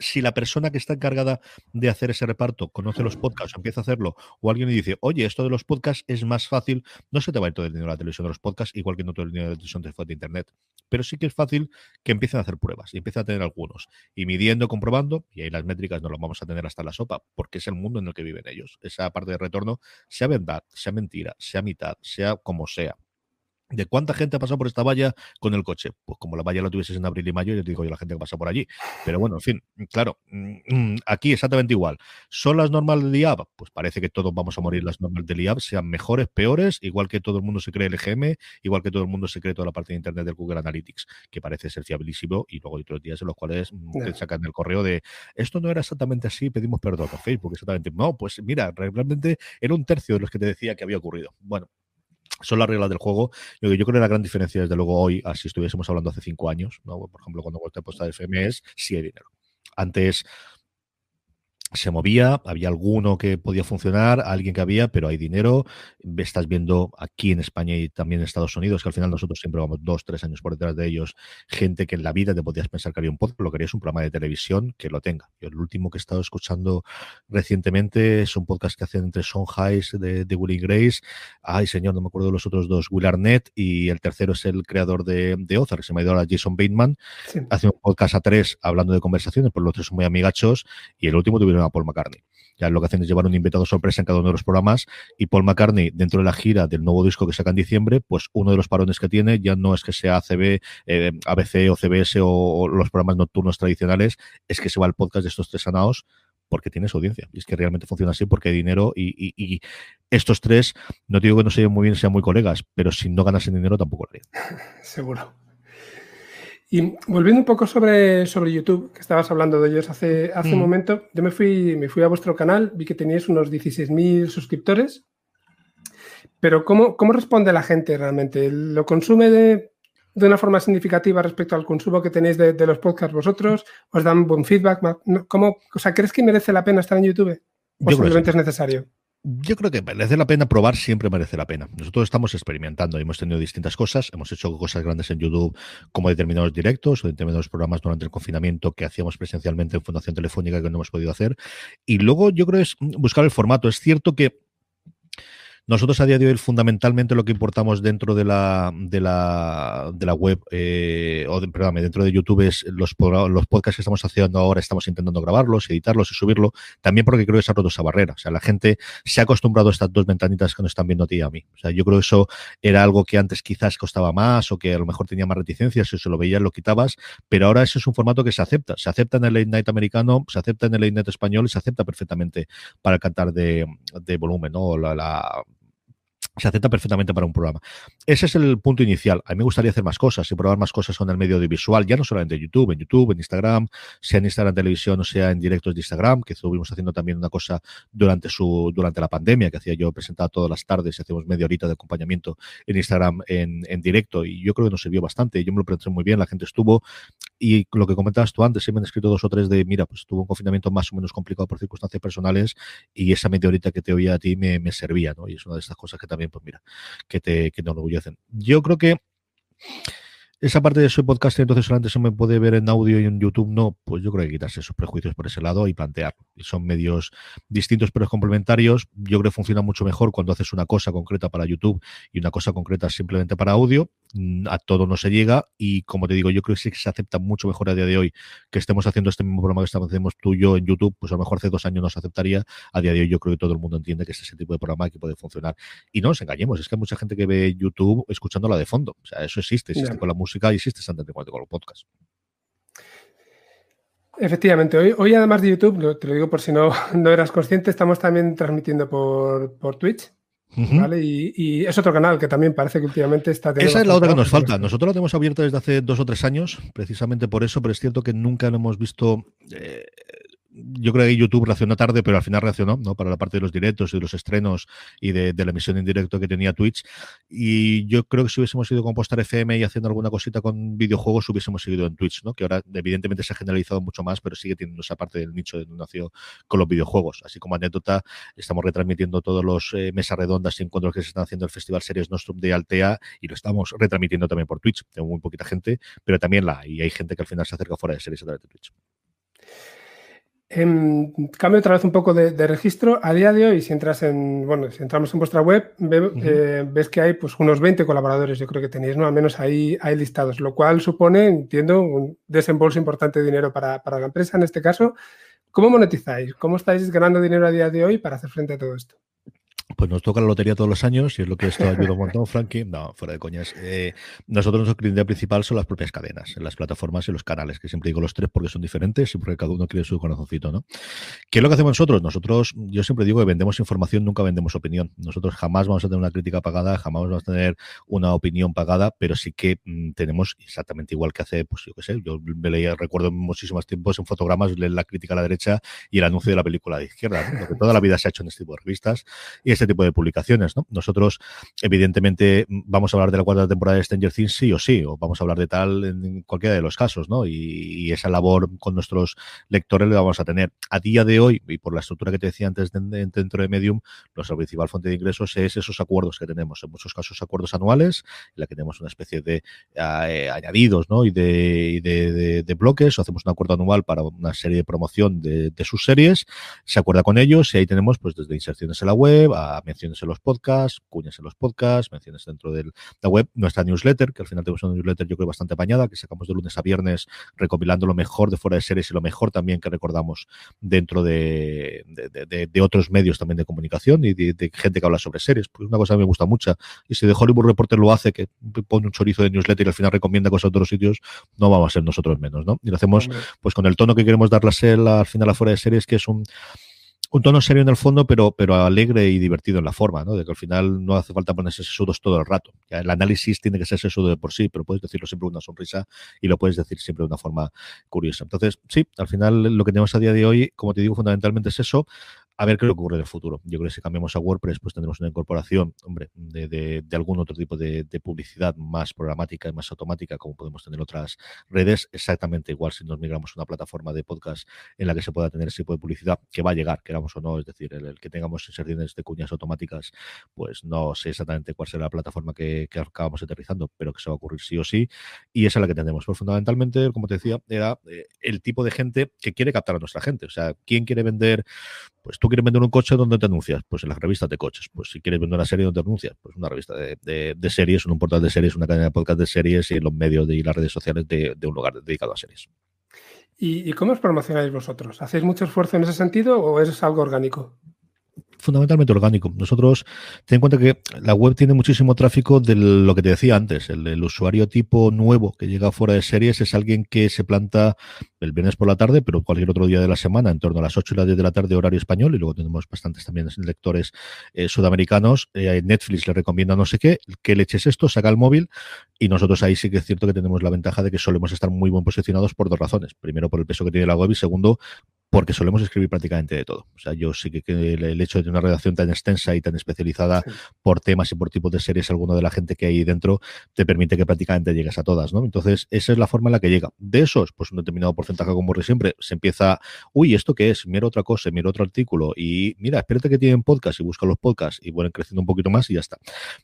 si la persona que está encargada de hacer ese reparto conoce los podcasts, empieza a hacerlo, o alguien le dice, oye, esto de los podcasts es más fácil, no se te va a ir todo el dinero a la televisión de los podcasts, igual que no todo el dinero de la televisión de Internet. Pero sí que es fácil que empiecen a hacer pruebas y empiecen a tener algunos. Y midiendo, comprobando, y ahí las métricas no las vamos a tener hasta la sopa, porque es el mundo en el que viven ellos. Esa parte de retorno, sea verdad, sea mentira, sea mitad, sea como sea ¿De cuánta gente ha pasado por esta valla con el coche? Pues como la valla la tuvieses en abril y mayo, yo te digo yo la gente que pasa por allí. Pero bueno, en fin, claro, mm, mm, aquí exactamente igual. ¿Son las normales de IAB? Pues parece que todos vamos a morir las normales del IAB, sean mejores, peores, igual que todo el mundo se cree el EGM, igual que todo el mundo se cree toda la parte de Internet del Google Analytics, que parece ser fiabilísimo, y luego hay otros días en los cuales mm, te sacan el correo de esto no era exactamente así, pedimos perdón a Facebook, exactamente. No, pues mira, realmente era un tercio de los que te decía que había ocurrido. Bueno, son las reglas del juego. Yo, yo creo que la gran diferencia, desde luego, hoy, así estuviésemos hablando hace cinco años, ¿no? por ejemplo, cuando vuelta a de FM, es si hay dinero. Antes se movía, había alguno que podía funcionar, alguien que había, pero hay dinero. Estás viendo aquí en España y también en Estados Unidos, que al final nosotros siempre vamos dos, tres años por detrás de ellos, gente que en la vida te podías pensar que haría un podcast, lo que haría es un programa de televisión que lo tenga. Yo el último que he estado escuchando recientemente es un podcast que hacen entre Son Hayes de, de Willing Grace, ay señor, no me acuerdo de los otros dos, Will Arnett, y el tercero es el creador de, de Ozark, se me ha ido ahora Jason Bateman, hace un podcast a tres hablando de conversaciones, por los tres son muy amigachos, y el último tuvieron a Paul McCartney. Ya lo que hacen es llevar un invitado sorpresa en cada uno de los programas y Paul McCartney, dentro de la gira del nuevo disco que saca en diciembre, pues uno de los parones que tiene ya no es que sea ACB, eh, ABC o CBS o, los programas nocturnos tradicionales, es que se va al podcast de estos tres sanados porque tiene su audiencia. Y es que realmente funciona así porque hay dinero y, estos tres, no digo que no se lleven muy bien, sean muy colegas, pero si no ganas dinero tampoco lo. (laughs) Seguro. Y volviendo un poco sobre, sobre YouTube, que estabas hablando de ellos hace, hace un mm. momento, yo me fui, me fui a vuestro canal, vi que teníais unos 16.000 suscriptores, pero ¿cómo, ¿cómo responde la gente realmente? ¿Lo consume de, de una forma significativa respecto al consumo que tenéis de, de los podcasts vosotros? ¿Os dan buen feedback? ¿Cómo, o sea, ¿crees que merece la pena estar en YouTube? ¿O simplemente es necesario? Yo creo que merece la pena probar, siempre merece la pena. Nosotros estamos experimentando, hemos tenido distintas cosas, hemos hecho cosas grandes en YouTube como determinados directos o determinados programas durante el confinamiento que hacíamos presencialmente en Fundación Telefónica que no hemos podido hacer. Y luego yo creo es buscar el formato. Es cierto que nosotros a día de hoy fundamentalmente lo que importamos dentro de la, de la, de la web, eh, o de, perdón, dentro de YouTube es los, los podcasts que estamos haciendo ahora, estamos intentando grabarlos, editarlos y subirlo, también porque creo que se ha roto esa barrera. O sea, la gente se ha acostumbrado a estas dos ventanitas que nos están viendo a ti y a mí. O sea, yo creo que eso era algo que antes quizás costaba más o que a lo mejor tenía más reticencias, si se lo veías lo quitabas, pero ahora eso es un formato que se acepta. Se acepta en el late night americano, se acepta en el late night español y se acepta perfectamente para cantar de, de volumen, ¿no? La, se acepta perfectamente para un programa. Ese es el punto inicial. A mí me gustaría hacer más cosas y probar más cosas con el medio audiovisual, ya no solamente en YouTube, en YouTube, en Instagram, sea en Instagram Televisión o sea en directos de Instagram, que estuvimos haciendo también una cosa durante su durante la pandemia, que hacía yo presentar todas las tardes hacíamos media horita de acompañamiento en Instagram en, en directo y yo creo que nos sirvió bastante. Yo me lo presenté muy bien, la gente estuvo y lo que comentabas tú antes, se me han escrito dos o tres de, mira, pues tuvo un confinamiento más o menos complicado por circunstancias personales y esa media horita que te oía a ti me, me servía, ¿no? Y es una de estas cosas que también pues mira, que te, que. Yo creo que esa parte de soy podcast, entonces solamente se me puede ver en audio y en YouTube, no, pues yo creo que quitarse esos prejuicios por ese lado y plantear. Son medios distintos pero complementarios. Yo creo que funciona mucho mejor cuando haces una cosa concreta para YouTube y una cosa concreta simplemente para audio. Mm, a todo no se llega y como te digo, yo creo que sí que se acepta mucho mejor a día de hoy que estemos haciendo este mismo programa que estamos haciendo tú y yo en YouTube, pues a lo mejor hace dos años no se aceptaría. A día de hoy yo creo que todo el mundo entiende que es ese tipo de programa que puede funcionar. Y no nos engañemos, es que hay mucha gente que ve YouTube escuchándola de fondo. O sea, eso existe, existe con la música música y existe con los podcasts. Efectivamente, hoy, hoy además de YouTube, te lo digo por si no, (laughs) no eras consciente, estamos también transmitiendo por, por Twitch. ¿vale? Y, es otro canal que también parece que últimamente está Esa es la otra que nos falta. Nosotros lo tenemos abierto desde hace dos o tres años, precisamente por eso, pero es cierto que nunca lo hemos visto eh, yo creo que YouTube reaccionó tarde, pero al final reaccionó, ¿no? Para la parte de los directos y de los estrenos y de, la emisión en directo que tenía Twitch. Y yo creo que si hubiésemos ido con Postar FM y haciendo alguna cosita con videojuegos, hubiésemos seguido en Twitch, ¿no? Que ahora evidentemente se ha generalizado mucho más, pero sigue teniendo esa parte del nicho de nació con los videojuegos. Así como anécdota, estamos retransmitiendo todos los eh, mesas redondas y encuentros que se están haciendo el Festival Series Nostrum de Altea y lo estamos retransmitiendo también por Twitch. Tengo muy poquita gente, pero también la y hay gente que al final se acerca fuera de series a través de Twitch. En cambio otra vez un poco de, registro. A día de hoy, si entras en, bueno, si entramos en vuestra web, eh, ves que hay pues unos 20 colaboradores, yo creo que tenéis, ¿no? Al menos ahí hay listados, lo cual supone, entiendo, un desembolso importante de dinero para, para la empresa en este caso. ¿Cómo monetizáis? ¿Cómo estáis ganando dinero a día de hoy para hacer frente a todo esto? Pues nos toca la lotería todos los años y es lo que esto ayuda un montón, Frankie. No, fuera de coñas. Eh, nosotros nuestro cliente principal son las propias cadenas, las plataformas y los canales, que siempre digo los tres porque son diferentes y porque cada uno quiere su corazoncito, ¿no? ¿Qué es lo que hacemos nosotros? Nosotros, yo siempre digo que vendemos información, nunca vendemos opinión. Nosotros jamás vamos a tener una crítica pagada, jamás vamos a tener una opinión pagada, pero sí que mm, tenemos exactamente igual que hace, pues yo qué sé, yo me leía, recuerdo muchísimos tiempos en fotogramas, leer la crítica a la derecha y el anuncio de la película de izquierda, lo que toda la vida se ha hecho en este tipo de revistas. Y este tipo de publicaciones. ¿no? Nosotros, evidentemente, vamos a hablar de la cuarta temporada de Stranger Things sí o sí, o vamos a hablar de tal en cualquiera de los casos, ¿no? Y, esa labor con nuestros lectores la vamos a tener. A día de hoy, y por la estructura que te decía antes dentro de Medium, nuestra principal fuente de ingresos es esos acuerdos que tenemos, en muchos casos acuerdos anuales, en la que tenemos una especie de eh, añadidos, ¿no? Y de, de, bloques, o hacemos un acuerdo anual para una serie de promoción de, sus series, se acuerda con ellos y ahí tenemos pues desde inserciones en la web, a menciones en los podcasts, cuñas en los podcasts, menciones dentro de la web, nuestra newsletter, que al final tenemos una newsletter yo creo bastante apañada, que sacamos de lunes a viernes recopilando lo mejor de fuera de series y lo mejor también que recordamos dentro de, de, otros medios también de comunicación y de, gente que habla sobre series. Pues una cosa que me gusta mucho. Y si de Hollywood Reporter lo hace, que pone un chorizo de newsletter y al final recomienda cosas a otros sitios, no vamos a ser nosotros menos, ¿no? Y lo hacemos pues con el tono que queremos darle a al final afuera de series, que es un un tono serio en el fondo, pero, pero alegre y divertido en la forma, ¿no? De que al final no hace falta ponerse sesudos todo el rato. el análisis tiene que ser sesudo de por sí, pero puedes decirlo siempre con una sonrisa y lo puedes decir siempre de una forma curiosa. Entonces, sí, al final lo que tenemos a día de hoy, como te digo, fundamentalmente es eso a ver qué ocurre en el futuro. Yo creo que si cambiamos a WordPress, pues tendremos una incorporación, hombre, de, de, algún otro tipo de, publicidad más programática y más automática, como podemos tener otras redes, exactamente igual si nos migramos a una plataforma de podcast en la que se pueda tener ese tipo de publicidad, que va a llegar, queramos o no, es decir, el, que tengamos inserciones de cuñas automáticas, pues no sé exactamente cuál será la plataforma que, acabamos aterrizando, pero que se va a ocurrir sí o sí, y esa es la que tenemos. Pues fundamentalmente, como te decía, era eh, el tipo de gente que quiere captar a nuestra gente, o sea, ¿quién quiere vender? Pues tú quieres vender un coche, ¿dónde te anuncias? Pues en las revistas de coches. Pues si quieres vender una serie, ¿dónde te anuncias? Pues una revista de, de, series, un portal de series, una cadena de podcast de series y los medios de, y las redes sociales de, un lugar dedicado a series. ¿Y, ¿Y, cómo os promocionáis vosotros? ¿Hacéis mucho esfuerzo en ese sentido o es algo orgánico? Fundamentalmente orgánico. Nosotros, ten en cuenta que la web tiene muchísimo tráfico de lo que te decía antes. El, usuario tipo nuevo que llega fuera de series es alguien que se planta el viernes por la tarde, pero cualquier otro día de la semana, en torno a las 8 y las 10 de la tarde, horario español. Y luego tenemos bastantes también lectores eh, sudamericanos. Eh, Netflix le recomienda no sé qué, que le eches esto, saca el móvil. Y nosotros ahí sí que es cierto que tenemos la ventaja de que solemos estar muy bien posicionados por dos razones. Primero, por el peso que tiene la web y segundo, porque solemos escribir prácticamente de todo. O sea, yo sí que, el, hecho de tener una redacción tan extensa y tan especializada por temas y por tipos de series, alguna de la gente que hay dentro te permite que prácticamente llegues a todas, ¿no? Entonces, esa es la forma en la que llega. De esos, pues un determinado porcentaje, como siempre, se empieza, uy, ¿esto qué es? Mira otra cosa, mira otro artículo y mira, espérate que tienen podcast y busca los podcasts y vuelven creciendo un poquito más y ya está.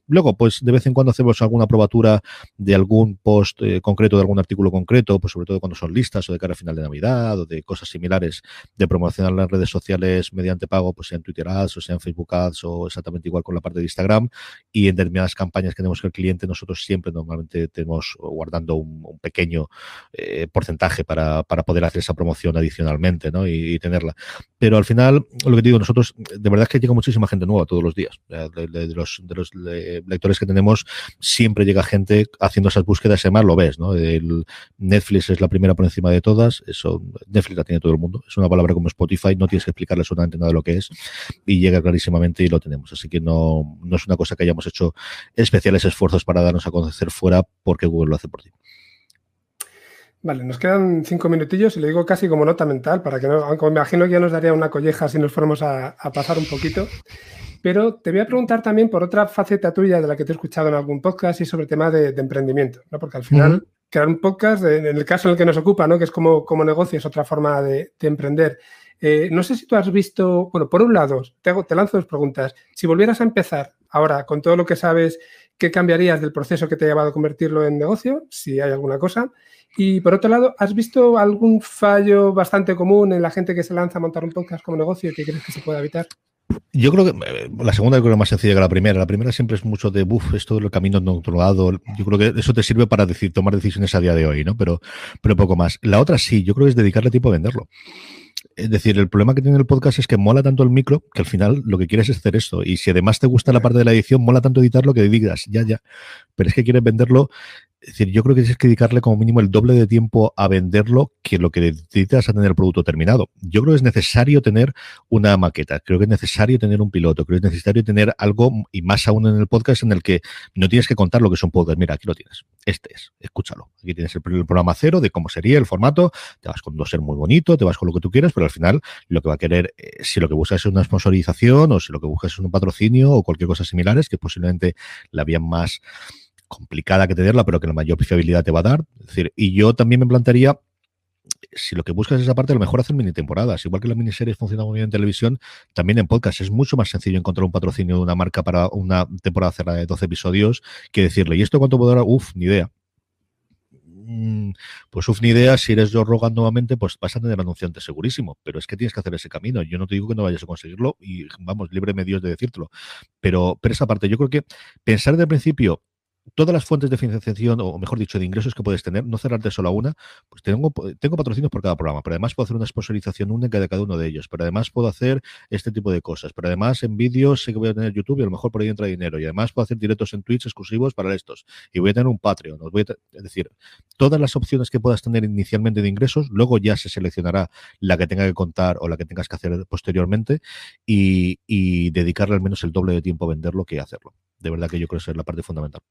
Luego, pues de vez en cuando hacemos alguna probatura de algún post eh, concreto, de algún artículo concreto, pues sobre todo cuando son listas o de cara a final de Navidad o de cosas similares de promocionar las redes sociales mediante pago, pues sean Twitter Ads o sean Facebook Ads o exactamente igual con la parte de Instagram. Y en determinadas campañas que tenemos que el cliente, nosotros siempre normalmente tenemos guardando un, pequeño eh, porcentaje para, para, poder hacer esa promoción adicionalmente ¿no? y, tenerla. Pero al final, lo que digo, nosotros, de verdad es que llega muchísima gente nueva todos los días. De, los, de los lectores que tenemos, siempre llega gente haciendo esas búsquedas, además lo ves, ¿no? El Netflix es la primera por encima de todas, eso Netflix la tiene todo el mundo, es palabra como Spotify, no tienes que explicarle absolutamente nada de lo que es y llega clarísimamente y lo tenemos. Así que no, no es una cosa que hayamos hecho especiales esfuerzos para darnos a conocer fuera porque Google lo hace por ti. Vale, nos quedan cinco minutillos y le digo casi como nota mental, para que no, aunque me imagino que ya nos daría una colleja si nos fuéramos a, pasar un poquito. Pero te voy a preguntar también por otra faceta tuya de la que te he escuchado en algún podcast y sobre el tema de, emprendimiento, ¿no? Porque al final, crear un podcast, en el caso en el que nos ocupa, ¿no? Que es como, como negocio, es otra forma de, emprender. Eh, no sé si tú has visto, bueno, por un lado, te, hago, te lanzo dos preguntas. Si volvieras a empezar ahora con todo lo que sabes, ¿qué cambiarías del proceso que te ha llevado a convertirlo en negocio? Si hay alguna cosa. Y por otro lado, ¿has visto algún fallo bastante común en la gente que se lanza a montar un podcast como negocio y que crees que se puede evitar? Yo creo que eh, la segunda creo que es más sencilla que la primera. La primera siempre es mucho de, buf, esto del camino no controlado. Yo creo que eso te sirve para decir, tomar decisiones a día de hoy, ¿no? Pero, pero poco más. La otra sí, yo creo que es dedicarle tiempo a venderlo. Es decir, el problema que tiene el podcast es que mola tanto el micro que al final lo que quieres es hacer esto. Y si además te gusta la parte de la edición, mola tanto editarlo que digas, ya, ya. Pero es que quieres venderlo Es decir, yo creo que tienes que dedicarle como mínimo el doble de tiempo a venderlo que lo que necesitas a tener el producto terminado. Yo creo que es necesario tener una maqueta, creo que es necesario tener un piloto, creo que es necesario tener algo, y más aún en el podcast, en el que no tienes que contar lo que es un. Mira, aquí lo tienes. Este es, escúchalo. Aquí tienes el, programa cero de cómo sería el formato, te vas con un ser muy bonito, te vas con lo que tú quieras, pero al final lo que va a querer, eh, si lo que buscas es una sponsorización o si lo que buscas es un patrocinio o cualquier cosa similares, que posiblemente la vía más complicada que tenerla, pero que la mayor fiabilidad te va a dar. Es decir, y yo también me plantearía si lo que buscas es esa parte, a lo mejor hacer mini temporadas. Igual que las miniseries funcionan muy bien en televisión, también en podcast es mucho más sencillo encontrar un patrocinio de una marca para una temporada cerrada de 12 episodios que decirle, ¿y esto cuánto puedo dar? Uf, ni idea. Mm, pues uf, ni idea, si eres yo Rogan nuevamente, pues vas a tener anunciante segurísimo, pero es que tienes que hacer ese camino. Yo no te digo que no vayas a conseguirlo y vamos, libre Dios de decírtelo. Pero, pero esa parte, yo creo que pensar el principio todas las fuentes de financiación, o mejor dicho, de ingresos que puedes tener, no cerrarte solo a una, pues tengo, tengo patrocinios por cada programa, pero además puedo hacer una sponsorización única de cada uno de ellos, pero además puedo hacer este tipo de cosas, pero además en vídeos sé que voy a tener YouTube y a lo mejor por ahí entra dinero, y además puedo hacer directos en Twitch exclusivos para estos, y voy a tener un Patreon, voy es decir, todas las opciones que puedas tener inicialmente de ingresos, luego ya se seleccionará la que tenga que contar o la que tengas que hacer posteriormente, y, y dedicarle al menos el doble de tiempo a venderlo que a hacerlo. De verdad que yo creo que esa es la parte fundamental.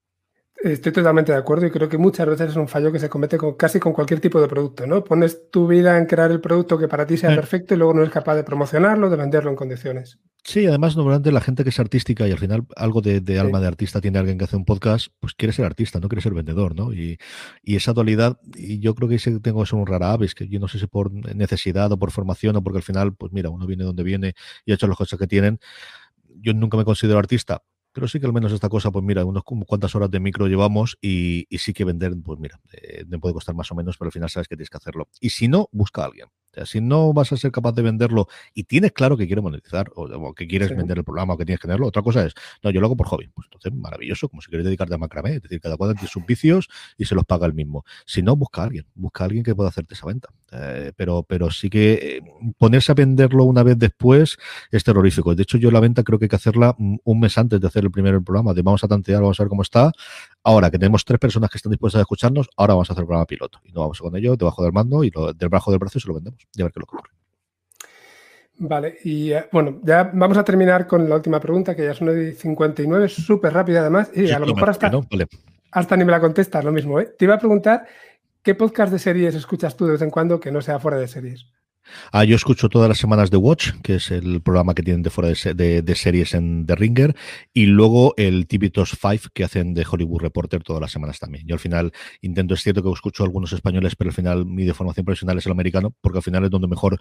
Estoy totalmente de acuerdo y creo que muchas veces es un fallo que se comete con casi con cualquier tipo de producto, ¿no? Pones tu vida en crear el producto que para ti sea perfecto y luego no eres capaz de promocionarlo, de venderlo en condiciones. Sí, además, normalmente la gente que es artística y al final algo de, alma de artista tiene alguien que hace un podcast, pues quiere ser artista, no quiere ser vendedor, ¿no? Y, esa dualidad, y yo creo que tengo que ser un rara aves, que yo no sé si por necesidad o por formación o porque al final, pues mira, uno viene donde viene y ha hecho las cosas que tienen. Yo nunca me considero artista, pero sí que al menos esta cosa, pues mira, unos cuantas horas de micro llevamos y, sí que vender, pues mira, eh, me puede costar más o menos, pero al final sabes que tienes que hacerlo. Y si no, busca a alguien. O sea, si no vas a ser capaz de venderlo y tienes claro que quieres monetizar o, que quieres vender el programa o que tienes que tenerlo, otra cosa es, no, yo lo hago por hobby. Pues entonces, maravilloso, como si quieres dedicarte a macramé. Es decir, cada cual tiene sus vicios y se los paga el mismo. Si no, busca a alguien, busca a alguien que pueda hacerte esa venta. Eh, pero, pero sí que eh, ponerse a venderlo una vez después es terrorífico. De hecho, yo la venta creo que hay que hacerla un mes antes de hacer el primer programa, de vamos a tantear, vamos a ver cómo está. Ahora que tenemos tres personas que están dispuestas a escucharnos, ahora vamos a hacer el programa piloto. Y no vamos con ello debajo del mando y lo, debajo del brazo se lo vendemos. Y a ver qué lo ocurre. Vale, y eh, bueno, ya vamos a terminar con la última pregunta, que ya es una de 59, súper rápida además, y a lo mejor hasta, hasta ni me la contestas, lo mismo. ¿eh? Te iba a preguntar, ¿qué podcast de series escuchas tú de vez en cuando que no sea fuera de series? Ah, yo escucho todas las semanas The Watch, que es el programa que tienen de fuera de, series en The Ringer, y luego el TV 5 que hacen de Hollywood Reporter todas las semanas también. Yo al final intento, es cierto que escucho algunos españoles, pero al final mi de formación profesional es el americano, porque al final es donde mejor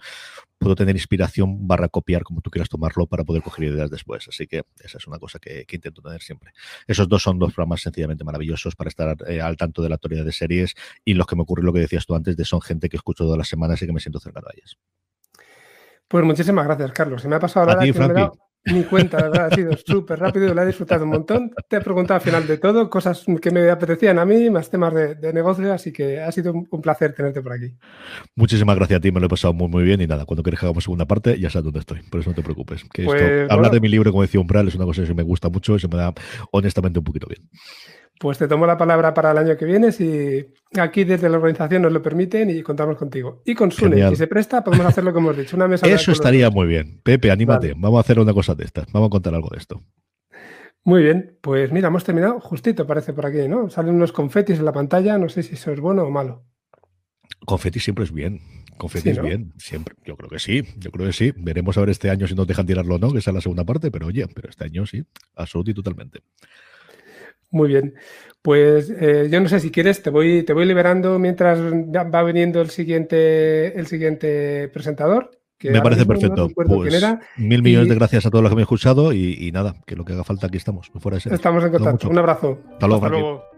puedo tener inspiración barra copiar, como tú quieras tomarlo, para poder coger ideas después. Así que esa es una cosa que, intento tener siempre. Esos dos son dos programas sencillamente maravillosos para estar eh, al tanto de la actualidad de series y los que me ocurre lo que decías tú antes, de son gente que escucho todas las semanas y que me siento cercano a ellas. Pues muchísimas gracias, Carlos. Se me ha pasado la hora que me he ni cuenta, la verdad, ha sido súper rápido, lo he disfrutado un montón. Te he preguntado al final de todo, cosas que me apetecían a mí, más temas de, negocio, así que ha sido un, placer tenerte por aquí. Muchísimas gracias a ti, me lo he pasado muy, muy bien y nada, cuando quieras que hagamos segunda parte, ya sabes dónde estoy, por eso no te preocupes. Que pues, hablar de mi libro, como decía Umbral, es una cosa que me gusta mucho y se me da honestamente un poquito bien. Pues te tomo la palabra para el año que viene si aquí desde la organización nos lo permiten y contamos contigo. Y con Sune, si se presta, podemos hacer lo que hemos dicho, una mesa (laughs) Eso estaría muy bien. Pepe, anímate, vamos a hacer una cosa de estas, vamos a contar algo de esto. Muy bien, pues mira, hemos terminado justito, parece por aquí, ¿no? Salen unos confetis en la pantalla, no sé si eso es bueno o malo. Confeti siempre es bien. Confeti es bien, siempre. Yo creo que sí, yo creo que sí. Veremos a ver este año si nos dejan tirarlo o no, que esa es la segunda parte, pero oye, pero este año sí, absolutamente y totalmente. Muy bien. Pues eh, yo no sé si quieres, te voy, te voy liberando mientras va viniendo el siguiente, el siguiente presentador. me parece perfecto. pues, mil millones de gracias a todos los que me han escuchado y, nada, que lo que haga falta aquí estamos. estamos en contacto. Un abrazo. Hasta luego.